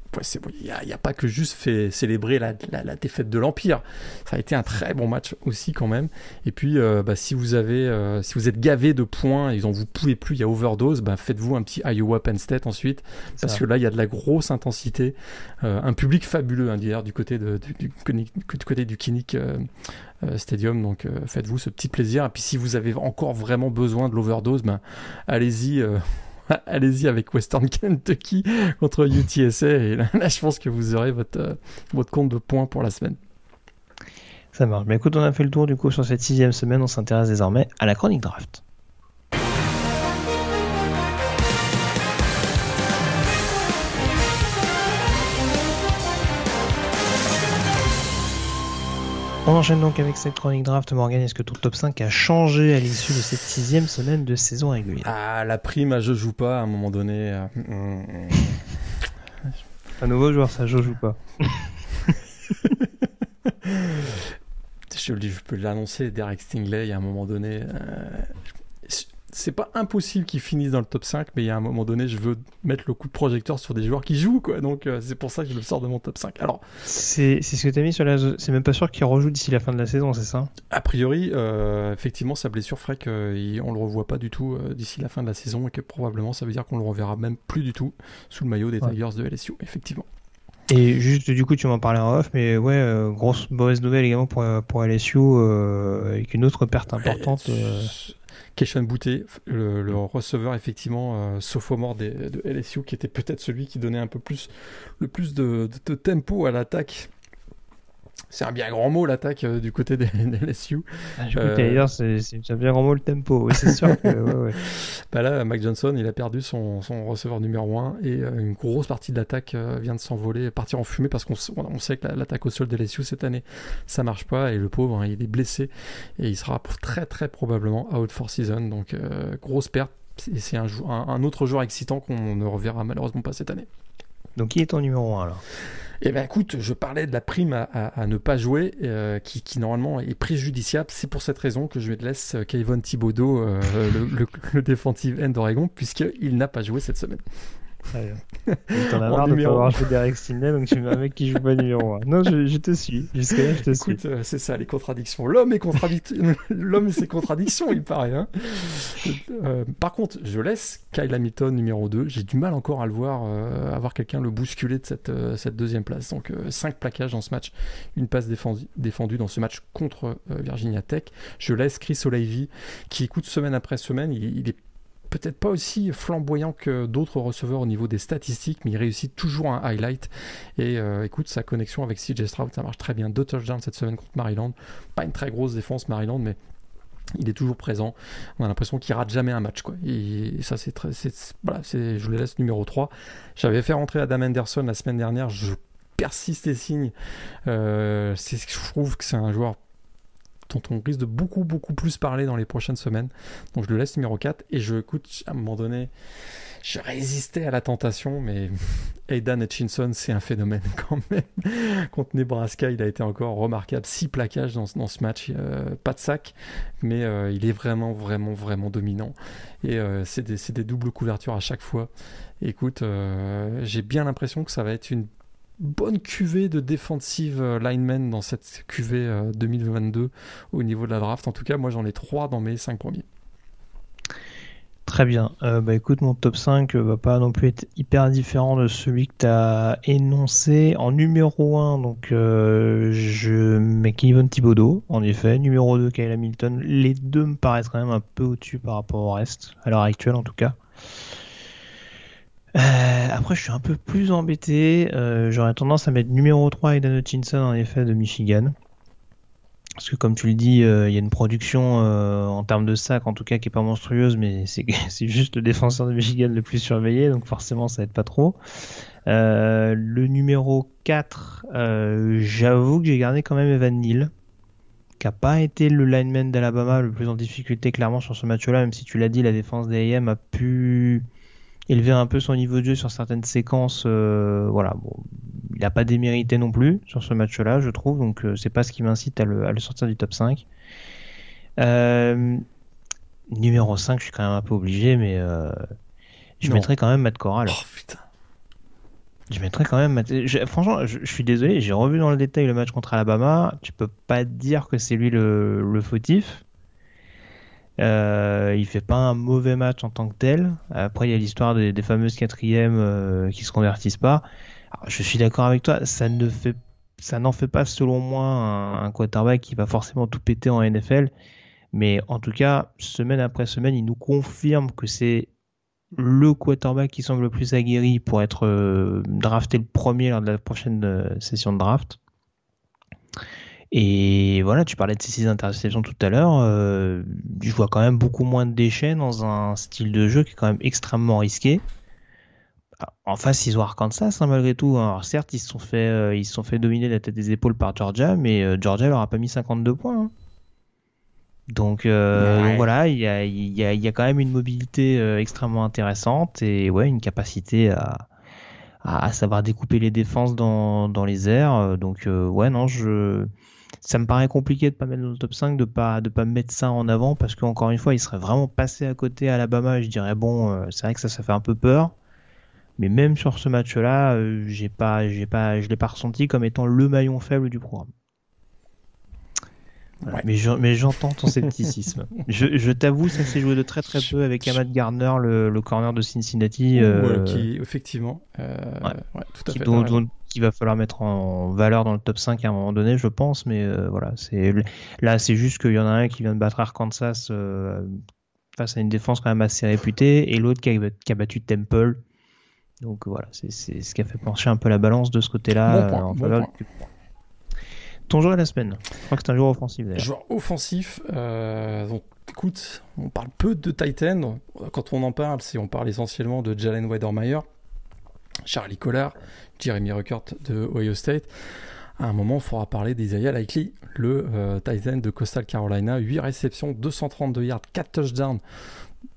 il n'y a, pas que juste fait célébrer la, défaite de l'Empire. Ça a été un très bon match aussi quand même. Et puis, euh, bah, si vous avez, euh, si vous êtes gavé de points et dont vous pouvez plus, il y a overdose, bah, faites-vous un petit Iowa Penn State ensuite, parce que là, il y a de la grosse intensité, euh, un public fabuleux hein, du côté de, du, côté du Kinnick Stadium. Donc, faites-vous ce petit plaisir. Et puis, si vous avez encore vraiment besoin de l'overdose, bah, allez-y allez-y avec Western Kentucky contre UTSA. Et là, je pense que vous aurez votre, euh, votre compte de points pour la semaine. Ça marche. Mais écoute, on a fait le tour du coup sur cette sixième semaine. On s'intéresse désormais à la chronique draft. On enchaîne donc avec cette chronique draft. Morgan, est-ce que ton top 5 a changé à l'issue de cette sixième semaine de saison régulière? Ah, la prime à je joue pas à un moment donné. Euh, un nouveau joueur, ça, je joue pas. je, je, peux l'annoncer, Derek Stingley, à un moment donné. Euh, c'est pas impossible qu'ils finissent dans le top 5, mais il y a un moment donné, je veux mettre le coup de projecteur sur des joueurs qui jouent, quoi. Donc euh, c'est pour ça que je le sors de mon top 5. Alors, c'est ce que tu as mis sur la. C'est même pas sûr qu'il rejoue d'ici la fin de la saison, c'est ça? A priori, euh, effectivement, sa blessure ferait qu'on le revoit pas du tout euh, d'ici la fin de la saison et que probablement ça veut dire qu'on le reverra même plus du tout sous le maillot des Tigers de LSU, effectivement. Et juste du coup, tu m'en parlais en off, mais ouais, grosse mauvaise nouvelle également pour, pour LSU, avec une autre perte importante. Keshan Bouté, le, receveur effectivement euh, sophomore de LSU, qui était peut-être celui qui donnait un peu plus le plus de tempo à l'attaque c'est un bien grand mot l'attaque euh, du côté des, LSU. Ah, euh, c'est un bien grand mot le tempo, c'est sûr. bah là, Mac Johnson, il a perdu son, receveur numéro 1 et euh, une grosse partie de l'attaque vient de s'envoler, partir en fumée parce qu'on on sait que l'attaque au sol des LSU cette année, ça marche pas et le pauvre, hein, il est blessé et il sera très très probablement out for season. Donc grosse perte. C'est un, un, autre joueur excitant qu'on ne reverra malheureusement pas cette année. Donc qui est ton numéro 1 alors? Eh bien, écoute, je parlais de la prime à, ne pas jouer, euh, qui, normalement est préjudiciable. C'est pour cette raison que je laisse euh, Kayvon Thibodeau, euh, le, le, le end d'Oregon, puisqu'il n'a pas joué cette semaine. T'en as marre de pas avoir joué Derek Stinley, donc tu mets un mec qui joue pas numéro 1. Non, je, te suis. Jusqu'à là, je te Écoute, euh, c'est ça, les contradictions. L'homme est L'homme et ses contradictions, il paraît. Hein. Euh, par contre, je laisse Kyle Hamilton numéro 2. J'ai du mal encore à le voir, euh, avoir quelqu'un le bousculer de cette, cette deuxième place. Donc, 5 plaquages dans ce match, une passe défendue, dans ce match contre Virginia Tech. Je laisse Chris O'Leary, qui écoute semaine après semaine. il, il est peut-être pas aussi flamboyant que d'autres receveurs au niveau des statistiques, mais il réussit toujours un highlight. Et euh, écoute, sa connexion avec CJ Stroud, ça marche très bien. Deux touchdowns cette semaine contre Maryland. Pas une très grosse défense Maryland, mais il est toujours présent. On a l'impression qu'il rate jamais un match. Quoi. Et ça, c'est très. Je le laisse numéro 3. J'avais fait rentrer Adam Anderson la semaine dernière. Je persiste et signe. Euh, je trouve que c'est un joueur dont on risque de beaucoup, beaucoup plus parler dans les prochaines semaines. Donc je le laisse numéro 4 et je écoute, à un moment donné, je résistais à la tentation, mais Aidan Hutchinson, c'est un phénomène quand même. Contre Nebraska, il a été encore remarquable. Six plaquages dans, ce match, euh, pas de sac, mais euh, il est vraiment, vraiment, vraiment dominant. Et euh, c'est des, doubles couvertures à chaque fois. Écoute, j'ai bien l'impression que ça va être une bonne cuvée de defensive euh, linemen dans cette cuvée 2022 euh, au niveau de la draft. En tout cas, moi j'en ai trois dans mes cinq premiers. Très bien. Euh, bah écoute, mon top 5 va pas non plus être hyper différent de celui que tu as énoncé. En numéro 1, donc je mets Kevin Thibodeau, en effet. Numéro 2, Kyle Hamilton. Les deux me paraissent quand même un peu au-dessus par rapport au reste, à l'heure actuelle en tout cas. Euh, après, je suis un peu plus embêté. Euh, j'aurais tendance à mettre numéro 3 Aidan Hutchinson, en effet, de Michigan. Parce que, comme tu le dis, euh, il y a une production en termes de sac, en tout cas, qui est pas monstrueuse, mais c'est juste le défenseur de Michigan le plus surveillé, donc forcément, ça aide pas trop. le numéro 4, j'avoue que j'ai gardé quand même Evan Neal qui n'a pas été le lineman d'Alabama le plus en difficulté clairement sur ce match-là, même si tu l'as dit, la défense des AM a pu élever un peu son niveau de jeu sur certaines séquences. Euh, voilà, bon, il n'a pas démérité non plus sur ce match-là, je trouve. Donc euh, c'est pas ce qui m'incite à le, sortir du top 5. Euh, numéro 5, je suis quand même un peu obligé, mais Je mettrais quand même Matt Corral. Oh putain. Je mettrais quand même. Franchement, je, suis désolé, j'ai revu dans le détail le match contre Alabama. Tu peux pas dire que c'est lui le, fautif. Euh, il fait pas un mauvais match en tant que tel. Après, il y a l'histoire des, fameuses quatrièmes euh, qui se convertissent pas. je suis d'accord avec toi, ça ne fait, n'en fait pas selon moi un, un, quarterback qui va forcément tout péter en NFL. Mais en tout cas, semaine après semaine, il nous confirme que c'est le quarterback qui semble le plus aguerri pour être euh, drafté le premier lors de la prochaine euh, session de draft. Et voilà, tu parlais de ces six interceptions tout à l'heure. Euh, je vois quand même beaucoup moins de déchets dans un style de jeu qui est quand même extrêmement risqué. Ah, en face, ils ont Arkansas hein, malgré tout. Hein. Alors certes, ils se sont fait, ils se sont fait dominer la tête des épaules par Georgia, mais Georgia leur a pas mis 52 points. Hein. Donc, euh, voilà, il y a, y, a, y a, quand même une mobilité euh, extrêmement intéressante et ouais, une capacité à, à, savoir découper les défenses dans, dans les airs. Euh, donc ouais, non, je ça me paraît compliqué de pas mettre dans le top 5, de pas de pas mettre ça en avant parce qu'encore une fois, il serait vraiment passé à côté à Alabama. Je dirais bon, c'est vrai que ça, ça fait un peu peur. Mais même sur ce match-là, j'ai pas, j'ai pas, je l'ai pas ressenti comme étant le maillon faible du programme. Mais j'entends ton scepticisme. je, t'avoue, ça s'est joué de très très peu avec Ahmad Gardner, le, corner de Cincinnati. Euh, qui, effectivement, euh, tout à fait. Dont, qu'il va falloir mettre en valeur dans le top 5 à un moment donné, je pense. Mais euh, voilà, c'est là, c'est juste qu'il y en a un qui vient de battre Arkansas face à une défense quand même assez réputée et l'autre qui, qui, a battu Temple. Donc voilà, c'est ce qui a fait pencher un peu la balance de ce côté-là en faveur ton joueur de la semaine Je crois que c'est un joueur offensif d'ailleurs. Joueur offensif, euh, donc écoute, on parle peu de Titan. Quand on en parle, c'est on parle essentiellement de Jalen Weidermeyer, Charlie Collard, Jeremy Ruckert de Ohio State. À un moment, il faudra parler d'Isaiah Likely, le euh, Titan de Coastal Carolina. 8 réceptions, 232 yards, 4 touchdowns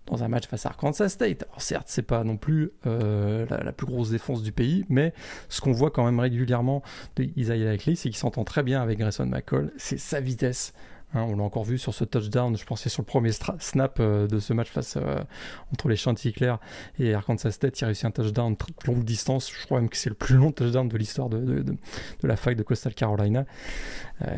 dans un match face à Arkansas State. Alors certes, c'est pas non plus euh, la, plus grosse défense du pays, mais ce qu'on voit quand même régulièrement de Isaiah Likely, c'est qu'il s'entend très bien avec Grayson McCall. C'est sa vitesse. Hein, on l'a encore vu sur ce touchdown, je pensais sur le premier snap euh, de ce match face euh, entre les Chanticleer et Arkansas State. Il a réussi un touchdown longue distance. Je crois même que c'est le plus long touchdown de l'histoire de, de, la fac de Coastal Carolina.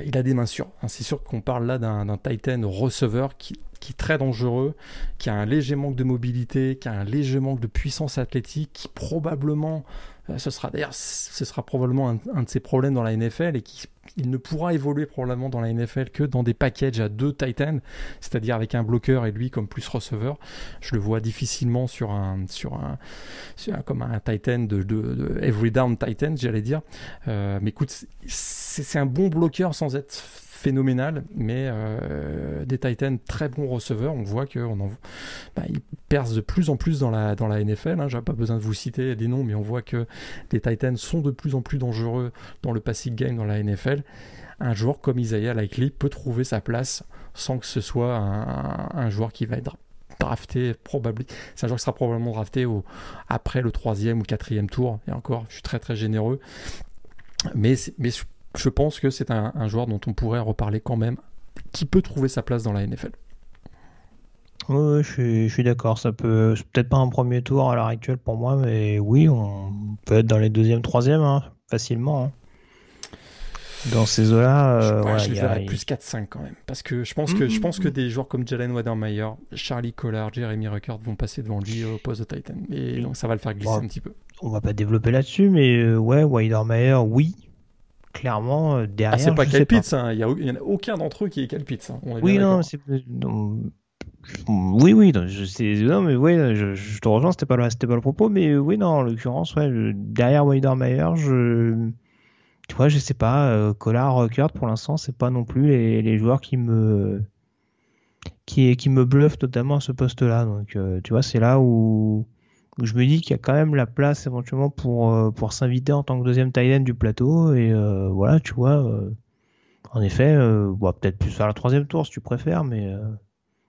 il a des mains sûres. Hein. C'est sûr qu'on parle là d'un Titan receveur qui qui est très dangereux, qui a un léger manque de mobilité, qui a un léger manque de puissance athlétique, qui probablement, euh, ce sera d'ailleurs, ce sera probablement un, de ses problèmes dans la NFL et qui il ne pourra évoluer probablement dans la NFL que dans des packages à deux Titans, c'est-à-dire avec un bloqueur et lui comme plus receveur. Je le vois difficilement sur un, sur un, comme un Titan de, de, every down Titan, j'allais dire. Euh, mais écoute, c'est un bon bloqueur sans être phénoménal, mais euh, des Titans très bons receveurs. On voit qu'ils bah, percent de plus en plus dans la, dans la NFL. Hein. J'ai pas besoin de vous citer des noms, mais on voit que les Titans sont de plus en plus dangereux dans le passing game dans la NFL. Un joueur comme Isaiah Likely peut trouver sa place sans que ce soit un, joueur qui va être drafté probablement. C'est un joueur qui sera probablement drafté au, après le troisième ou quatrième tour. Et encore, je suis très très généreux. Mais, mais je pense que c'est un, joueur dont on pourrait reparler quand même, qui peut trouver sa place dans la NFL. Oui, je suis, d'accord. Ça peut, peut-être pas un premier tour à l'heure actuelle pour moi, mais oui, on peut être dans les deuxième, troisième, hein, facilement. Hein. Dans ces eaux-là, euh, je, ouais, plus 4-5 quand même. Parce que je pense que, je pense que mmh. des joueurs comme Jalen Wadermeyer, Charlie Collard, Jeremy Ruckert vont passer devant lui au poste de Titan. Et donc ça va le faire glisser un petit peu. On va pas développer là-dessus, mais euh, ouais, Wadermeyer, oui clairement euh, derrière. Ah, c'est pas Calpitz, hein. il n'y a, a, aucun d'entre eux qui est Calpitz. Hein. oui, non, c'est. Oui, oui, je sais, non, mais oui, je, te rejoins, c'était pas, le, pas le propos, mais oui, non, en l'occurrence, ouais, derrière Weidermeyer, je, tu vois, je sais pas, euh, Collard, Rockert, pour l'instant, c'est pas non plus les, les, joueurs qui me, qui, qui me bluffent notamment à ce poste-là, donc, euh, tu vois, c'est là où, je me dis qu'il y a quand même la place éventuellement pour, euh, s'inviter en tant que deuxième Thailand du plateau. Et euh, voilà, tu vois. Euh, en effet, bon, peut-être plus faire le troisième tour si tu préfères, mais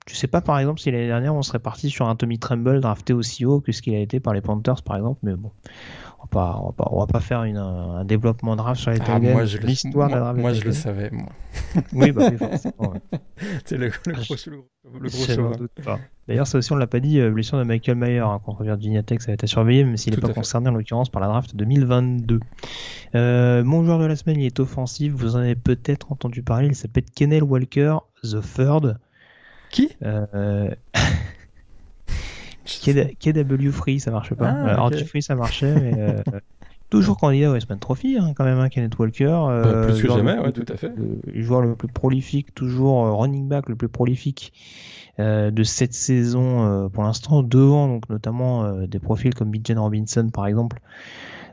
je sais pas par exemple si l'année dernière on serait parti sur un Tommy Tremble drafté aussi haut que ce qu'il a été par les Panthers par exemple, mais bon, on va pas, on va pas, on va pas faire une, un développement de draft sur les Ah, Titans, moi, je le- l'histoire de la moi, draft. moi, je le savais. Moi. Oui, bah oui, forcément. ouais. C'est le, le gros, le gros, le Je pas. D'ailleurs, ça aussi, on l'a pas dit, euh, blessure de Michael Mayer hein, contre Virginia Tech, ça a été surveillé, même s'il n'est pas à fait. concerné en l'occurrence par la draft 2022. Euh, mon joueur de la semaine, il est offensif, vous en avez peut-être entendu parler, il s'appelle Kennel Walker, The Third. Qui? Euh, KW KW Free, ça marche pas. Ah, Euh, Free, ça marchait, mais euh, toujours candidat au Westman Trophy, hein, quand même, hein, Kenneth Walker. euh, Bah, plus que jamais, le ouais, plus- tout à fait. le joueur le plus prolifique, toujours euh, running back le plus prolifique euh, de cette saison euh, pour l'instant, devant donc notamment euh, des profils comme Bijan Robinson par exemple,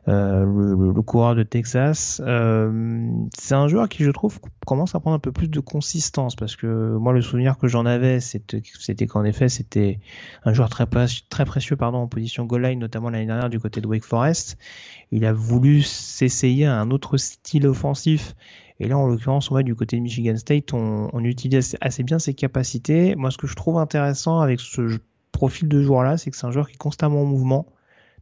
euh, le, le- coureur de Texas. Euh, c'est un joueur qui je trouve commence à prendre un peu plus de consistance parce que moi le souvenir que j'en avais c'était qu'en effet c'était un joueur très, très précieux pardon en position goal line notamment l'année dernière du côté de Wake Forest. Il a voulu s'essayer à un autre style offensif et là, en l'occurrence, on du côté de Michigan State, on, on utilise assez, bien ses capacités. Moi, ce que je trouve intéressant avec ce profil de joueur-là, c'est que c'est un joueur qui est constamment en mouvement,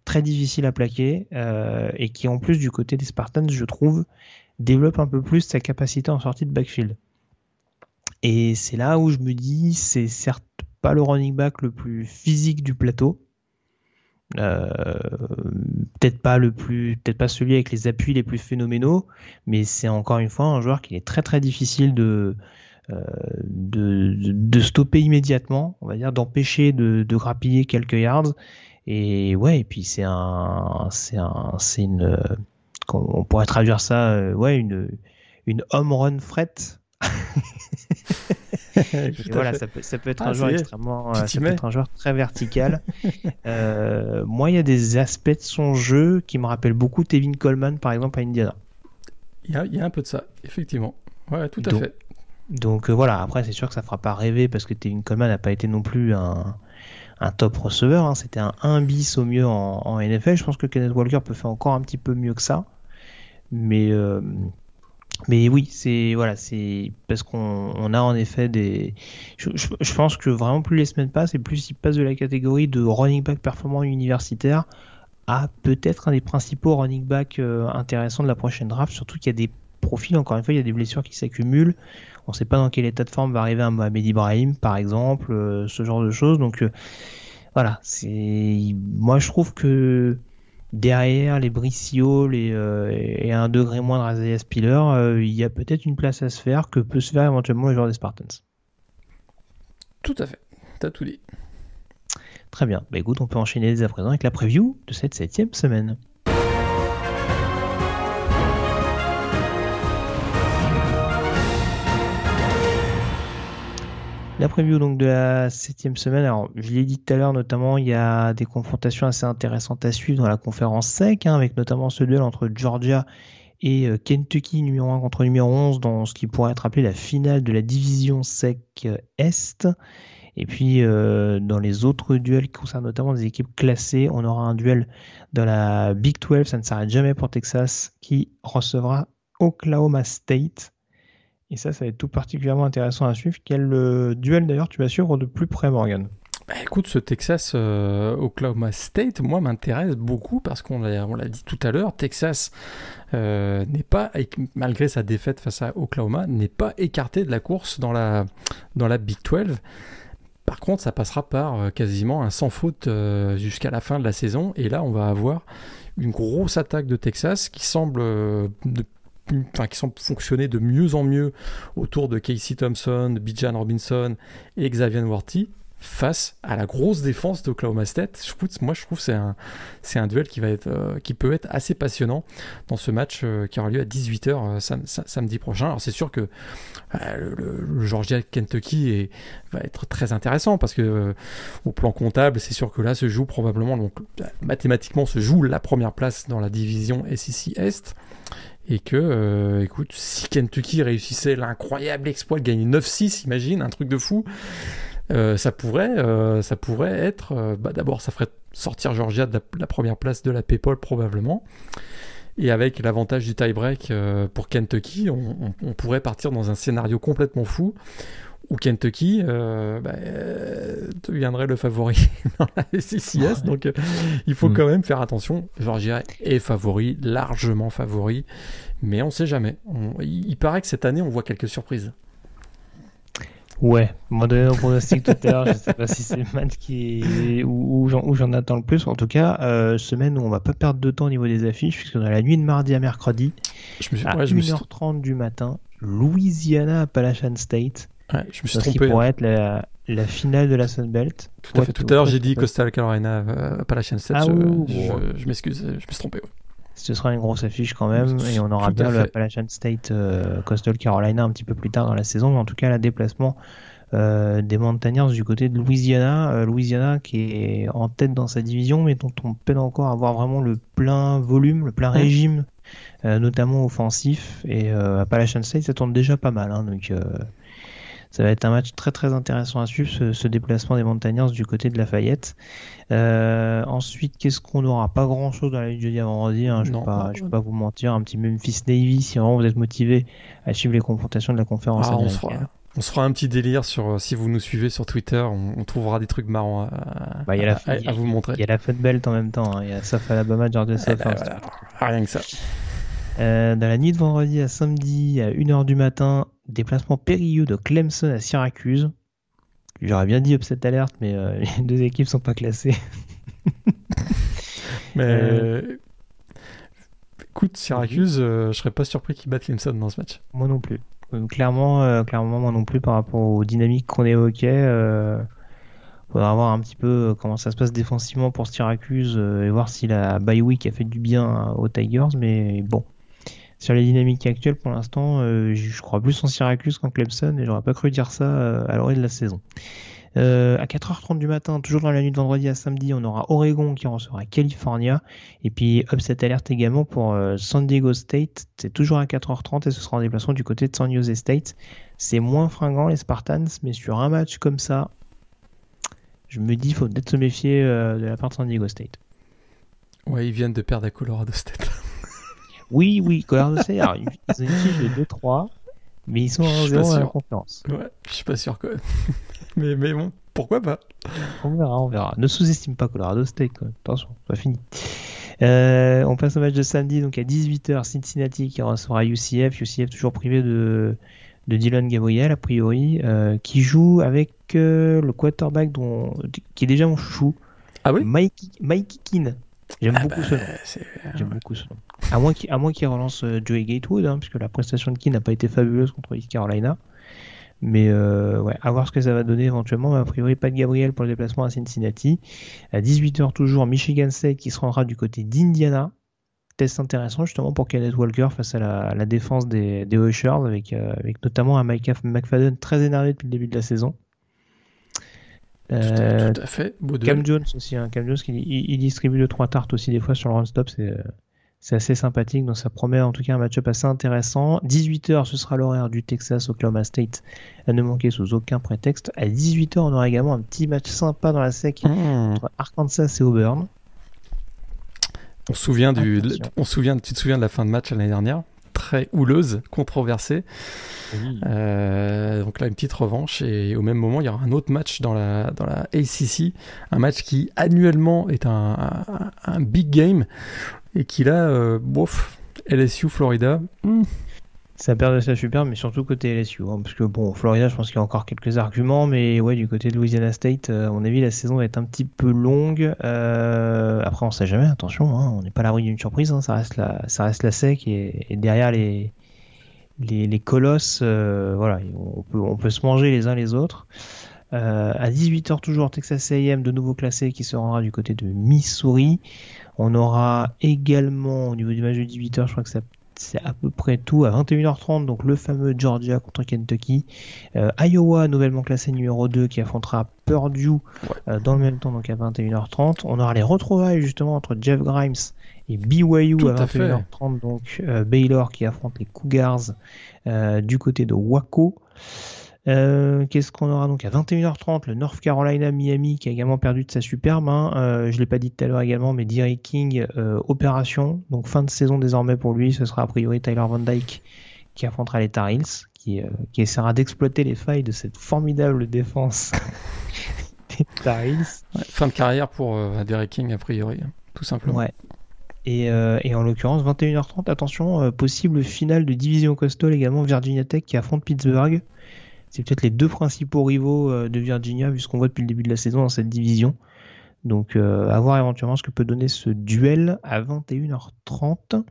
très difficile à plaquer, euh, et qui, en plus, du côté des Spartans, je trouve, développe un peu plus sa capacité en sortie de backfield. Et c'est là où je me dis, c'est certes pas le running back le plus physique du plateau, euh, peut-être pas le plus, peut-être pas celui avec les appuis les plus phénoménaux, mais c'est encore une fois un joueur qui est très très difficile de euh, stopper immédiatement, on va dire, d'empêcher de, de grappiller quelques yards. Et ouais, et puis c'est un, c'est un, c'est une, on pourrait traduire ça, euh, ouais, une, une home run fret. Voilà, ça peut, ça peut être Ah, un joueur extrêmement, euh, ça peut être un joueur très vertical. euh, moi, il y a des aspects de son jeu qui me rappellent beaucoup Tevin Coleman, par exemple, à Indiana. Il y, a, il y a un peu de ça, effectivement. Ouais, tout à Donc, fait. Donc voilà, après c'est sûr que ça fera pas rêver parce que Tevin Coleman n'a pas été non plus un, un top receveur, hein. c'était un 1 bis au mieux en, NFL. Je pense que Kenneth Walker peut faire encore un petit peu mieux que ça. Mais, euh, mais oui, c'est voilà, c'est parce qu'on on a en effet des. Je pense que vraiment plus les semaines passent et plus il passe de la catégorie de running back performant universitaire à peut-être un des principaux running back euh, intéressants de la prochaine draft, surtout qu'il y a des profils, encore une fois, il y a des blessures qui s'accumulent. On ne sait pas dans quel état de forme va arriver un Mohamed Ibrahim, par exemple, euh, ce genre de choses. Donc euh, voilà, c'est moi je trouve que derrière les Bricio les, euh, et un degré moins de Isaiah Spiller, il y a peut-être une place à se faire que peut se faire éventuellement le joueur des Spartans. Tout à fait. T'as tout dit. Très bien. Bah écoute, on peut enchaîner dès à présent avec la preview de cette septième semaine. La preview donc de la septième semaine. Alors, je l'ai dit tout à l'heure, notamment, il y a des confrontations assez intéressantes à suivre dans la conférence SEC, hein, avec notamment ce duel entre Georgia et euh, Kentucky numéro 1 contre numéro 11 dans ce qui pourrait être appelé la finale de la division SEC euh, Est. Et puis euh, dans les autres duels qui concernent notamment des équipes classées, on aura un duel dans la Big 12, ça ne s'arrête jamais pour Texas, qui recevra Oklahoma State. Et ça, ça va être tout particulièrement intéressant à suivre. Quel euh, duel d'ailleurs tu vas suivre de plus près, Morgan? Bah, écoute, ce Texas euh, Oklahoma State, moi, m'intéresse beaucoup parce qu'on l'a, dit tout à l'heure, Texas euh, n'est pas, malgré sa défaite face à Oklahoma, n'est pas écarté de la course dans la, dans la Big 12. Par contre, ça passera par quasiment un sans faute jusqu'à la fin de la saison. Et là, on va avoir une grosse attaque de Texas qui semble, de- qui semble fonctionner de mieux en mieux autour de Casey Thompson, Bijan Robinson et Xavier Worthy face à la grosse défense d'Oklahoma State. Moi, je trouve que c'est un, c'est un duel qui, va être, euh, qui peut être assez passionnant dans ce match euh, qui aura lieu à 18h samedi prochain. Alors, c'est sûr que euh, le, Georgia-Kentucky va être très intéressant parce que euh, au plan comptable, c'est sûr que là se joue probablement, donc euh, mathématiquement, se joue la première place dans la division SEC Est. Et que, euh, écoute, si Kentucky réussissait l'incroyable exploit de gagner 9-6, imagine, un truc de fou, euh, ça pourrait, euh, ça pourrait être, bah, d'abord, ça ferait sortir Georgia de la, première place de la PayPal probablement. Et avec l'avantage du tie-break pour Kentucky, on pourrait partir dans un scénario complètement fou ou Kentucky euh, bah, deviendrait le favori dans la CCS. Donc il faut mm. quand même faire attention. Georgia est favori, largement favori, mais on ne sait jamais. il paraît que cette année, on voit quelques surprises. Ouais, moi donné mon pronostic tout à l'heure, je sais pas si c'est le match qui où, j'en attends le plus. En tout cas, euh, semaine où on va pas perdre de temps au niveau des affiches, puisqu'on a la nuit de mardi à mercredi, je me suis... à 1h30 du matin, Louisiana Appalachian State. Ouais, je me suis trompé. Qui pourrait être la, la, finale de la Sun Belt. Tout à fait. Tout à l'heure, j'ai dit Coastal Carolina euh, Appalachian State. Ah, je, je m'excuse, je me suis trompé. Ouais ce sera une grosse affiche quand même et on aura bien le Appalachian State euh, Coastal Carolina un petit peu plus tard dans la saison mais en tout cas le déplacement euh, des Montagnards du côté de Louisiana euh, Louisiana qui est en tête dans sa division mais dont on peine encore à avoir vraiment le plein volume le plein régime notamment offensif et Appalachian State ça tourne déjà pas mal hein, donc ça va être un match très très intéressant à suivre, ce, déplacement des Montagnards du côté de Lafayette. Euh, ensuite, qu'est-ce qu'on aura Pas grand chose dans la de jeudi à vendredi, hein, je ne vais, pas, pas vous mentir. Un petit Memphis Navy, si vraiment vous êtes motivé à suivre les confrontations de la conférence ah, on, se fera, on, se fera, un petit délire sur euh, si vous nous suivez sur Twitter, on, trouvera des trucs marrants à, bah, vous montrer. Il y a la Fun Belt en même temps, hein. il y a South Alabama, Georgia South. Eh ben, rien que ça. Euh, dans la nuit de vendredi à samedi à 1h du matin, déplacement périlleux de Clemson à Syracuse. J'aurais bien dit upset alerte, mais euh, les deux équipes sont pas classées. mais euh, écoute, Syracuse, je serais pas surpris qu'ils battent Clemson dans ce match. Moi non plus. clairement, clairement, moi non plus par rapport aux dynamiques qu'on évoquait. faudra voir un petit peu comment ça se passe défensivement pour Syracuse et voir si la bye week a fait du bien aux Tigers. Mais bon, sur les dynamiques actuelles, pour l'instant, euh, je crois plus en Syracuse qu'en Clemson et j'aurais pas cru dire ça euh, à l'orée de la saison. Euh, à 4h30 du matin, toujours dans la nuit de vendredi à samedi, on aura Oregon qui recevra California. Et puis upset alerte également pour San Diego State. C'est toujours à 4h30 et ce sera en déplacement du côté de San Jose State. C'est moins fringant les Spartans, mais sur un match comme ça, je me dis faut peut-être se méfier de la part de San Diego State. Ouais, ils viennent de perdre à Colorado State. Oui, oui, Colorado State, alors, ils ont une fiche de 2-3, mais ils sont en 0 à la conférence. Ouais, je suis pas sûr quand même. mais, mais bon, pourquoi pas On verra, on verra. Ne sous-estime pas Colorado State quand même. Attention, pas fini. Euh, on passe au match de samedi, donc à 18h, Cincinnati qui recevra UCF. UCF toujours privé de, de Dylan Gabriel, a priori, euh, qui joue avec euh, le quarterback dont, qui est déjà mon chouchou. Ah oui? Mike, Mike Keane. J'aime ah beaucoup, ce bah, J'aime beaucoup ce nom. À moins qu'il relance euh, Joey Gatewood, hein, puisque la prestation de Key n'a pas été fabuleuse contre East Carolina. Mais euh, ouais, à voir ce que ça va donner éventuellement. a priori, pas de Gabriel pour le déplacement à Cincinnati. À 18h toujours, Michigan State qui se rendra du côté d'Indiana. Test intéressant justement pour Kenneth Walker face à la, défense des, des avec, euh, avec notamment un Mike McFadden très énervé depuis le début de la saison. Tout, à, fait. Cam Jones aussi, hein. Cam Jones qui il, distribue de trois tartes aussi des fois sur le run stop, c'est c'est assez sympathique, donc ça promet en tout cas un match-up assez intéressant. 18h, ce sera l'horaire du Texas Oklahoma State, à ne manquer sous aucun prétexte. À 18h, on aura également un petit match sympa dans la sec mmh. entre Arkansas et Auburn. On se souvient du, on souvient, tu te souviens de la fin de match l'année dernière? Très houleuse, controversée. Euh, donc là, une petite revanche. Et au même moment, il y aura un autre match dans la, dans la ACC. Un match qui annuellement est un, un big game et qu'il a, euh, bof, LSU, Florida. Hmm. Ça perd de sa super, mais surtout côté LSU. Hein, parce que bon, Florida, je pense qu'il y a encore quelques arguments, mais ouais, du côté de Louisiana State, euh, à mon la saison va être un petit peu longue. Euh, après, on sait jamais, attention, hein, on n'est pas à l'abri d'une surprise, hein, ça, reste la, ça reste la sec, et, derrière les, les, les colosses, voilà, on peut, on peut se manger les uns les autres. à 18h toujours, Texas A&M de nouveau classé qui se rendra du côté de Missouri. On aura également au niveau du match de 18h, je crois que c'est à peu près tout à 21h30 donc le fameux Georgia contre Kentucky. Euh, Iowa nouvellement classé numéro 2 qui affrontera Purdue euh, dans le même temps donc à 21h30 on aura les retrouvailles justement entre Jeff Grimes et BYU à 21h30 donc euh, Baylor qui affronte les Cougars du côté de Waco euh, qu'est-ce qu'on aura donc à 21h30 Le North Carolina Miami qui a également perdu de sa superbe. Hein. Euh, je l'ai pas dit tout à l'heure également, mais Derek King euh, opération. Donc fin de saison désormais pour lui. Ce sera a priori Tyler Van Dyke qui affrontera les Tar Heels, qui, qui essaiera d'exploiter les failles de cette formidable défense des Tar fin de carrière pour Derek King a priori, hein, tout simplement. Ouais. Et, et, en l'occurrence, 21h30, attention, possible finale de division coastal également, Virginia Tech qui affronte Pittsburgh. C'est peut-être les deux principaux rivaux de Virginia, vu ce qu'on voit depuis le début de la saison dans cette division. Donc, euh, à voir éventuellement ce que peut donner ce duel à 21h30.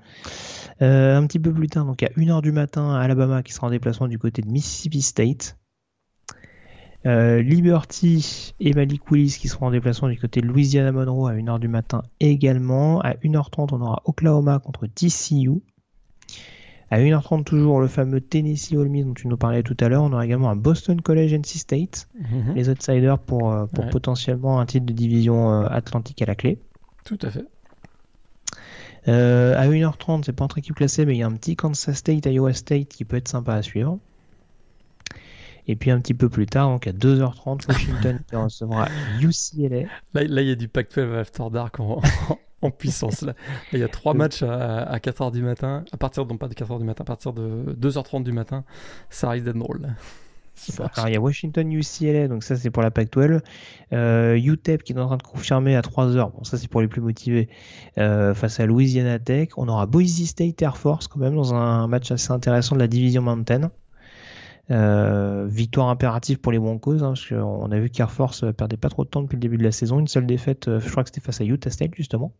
Euh, un petit peu plus tard, donc à 1h du matin, Alabama qui sera en déplacement du côté de Mississippi State. Euh, Liberty et Malik Willis qui seront en déplacement du côté de Louisiana Monroe à 1h du matin également. À 1h30, on aura Oklahoma contre TCU. À 1h30 toujours le fameux Tennessee Ole Miss dont tu nous parlais tout à l'heure. On aura également un Boston College NC State, mhm. les outsiders pour, euh, potentiellement un titre de division euh, atlantique à la clé. Tout à fait. Euh, à 1h30, c'est pas entre équipes classées, mais il y a un petit Kansas State, Iowa State qui peut être sympa à suivre. Et puis un petit peu plus tard, donc à 2h30, Washington qui recevra UCLA. Là, il y a du Pac-12 After Dark en, en puissance. Là. Il y a trois matchs à, 4h du matin, à partir, non pas de 4h du matin, à partir de 2h30 du matin, ça risque d'être drôle. Alors il y a Washington UCLA, donc ça c'est pour la Pac-12. Euh, UTEP qui est en train de confirmer à 3h, bon ça c'est pour les plus motivés, euh, face à Louisiana Tech. On aura Boise State Air Force quand même dans un match assez intéressant de la division Mountain. Euh, victoire impérative pour les Broncos, hein, parce qu'on a vu qu'Air Force perdait pas trop de temps depuis le début de la saison. Une seule défaite, je crois que c'était face à Utah State justement.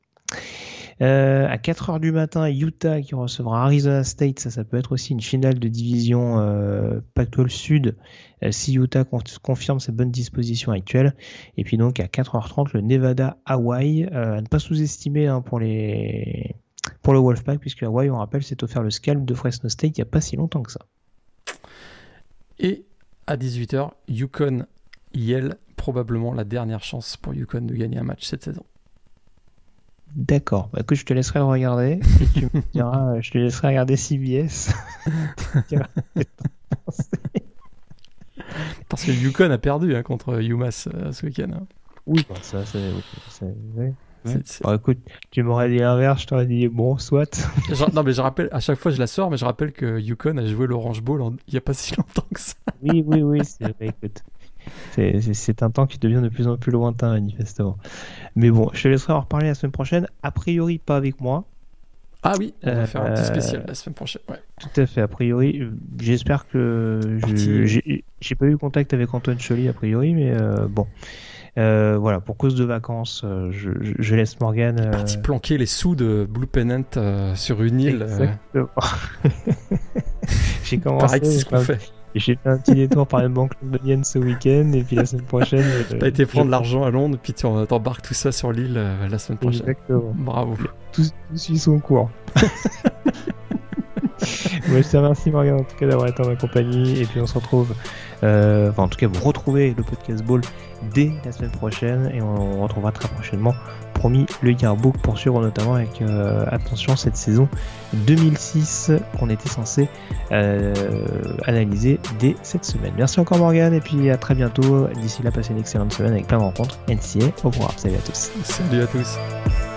Euh, à 4h du matin, Utah qui recevra Arizona State, ça, ça peut être aussi une finale de division euh, Pac-12 Sud euh, si Utah confirme ses bonnes dispositions actuelles. Et puis donc à 4h30, le Nevada Hawaii, à ne pas sous-estimer hein, pour les pour le Wolfpack, puisque Hawaii, on rappelle, s'est offert le scalp de Fresno State il n'y a pas si longtemps que ça. Et à 18h, Yukon Yale, probablement la dernière chance pour Yukon de gagner un match cette saison. D'accord. Bah, écoute, je te laisserai le regarder et tu me diras, je te laisserai regarder CBS. Parce que Yukon a perdu hein, contre UMass euh, ce week-end. Hein. Oui, bah, ça, c'est. Bah, écoute, tu m'aurais dit l'inverse, je t'aurais dit bon, soit. non, mais je rappelle, à chaque fois je la sors, mais je rappelle que Yukon a joué l'Orange Bowl il n'y a pas si longtemps que ça. oui, oui, oui, c'est vrai, écoute. C'est un temps qui devient de plus en plus lointain, manifestement. Mais bon, je te laisserai en reparler la semaine prochaine. A priori, pas avec moi. Ah oui, on va faire un petit spécial la semaine prochaine. Tout à fait. A priori, j'espère que j'ai pas eu contact avec Antoine Choly a priori, mais euh, bon. Euh, voilà, pour cause de vacances, euh, je, laisse Morgan. Euh... Parti planquer les sous de Blue Pennant sur une île. J'ai commencé. C'est ce qu'on fait. J'ai fait un petit détour par la banque londonienne ce week-end et puis la semaine prochaine. Euh, T'as été prendre l'argent à Londres puis tu embarques tout ça sur l'île euh, la semaine prochaine. Exactement. Bravo. Tout, suit son cours. Moi, je te remercie Morgan en tout cas d'avoir été en ma compagnie et puis on se retrouve, euh, en tout cas vous retrouvez le podcast Ball dès la semaine prochaine et on retrouvera très prochainement promis le yearbook pour suivre notamment avec euh, attention cette saison 2006 qu'on était censé euh, analyser dès cette semaine. Merci encore Morgan et puis à très bientôt. D'ici là, passez une excellente semaine avec plein de rencontres NCA au programme. Salut à tous. Salut à tous.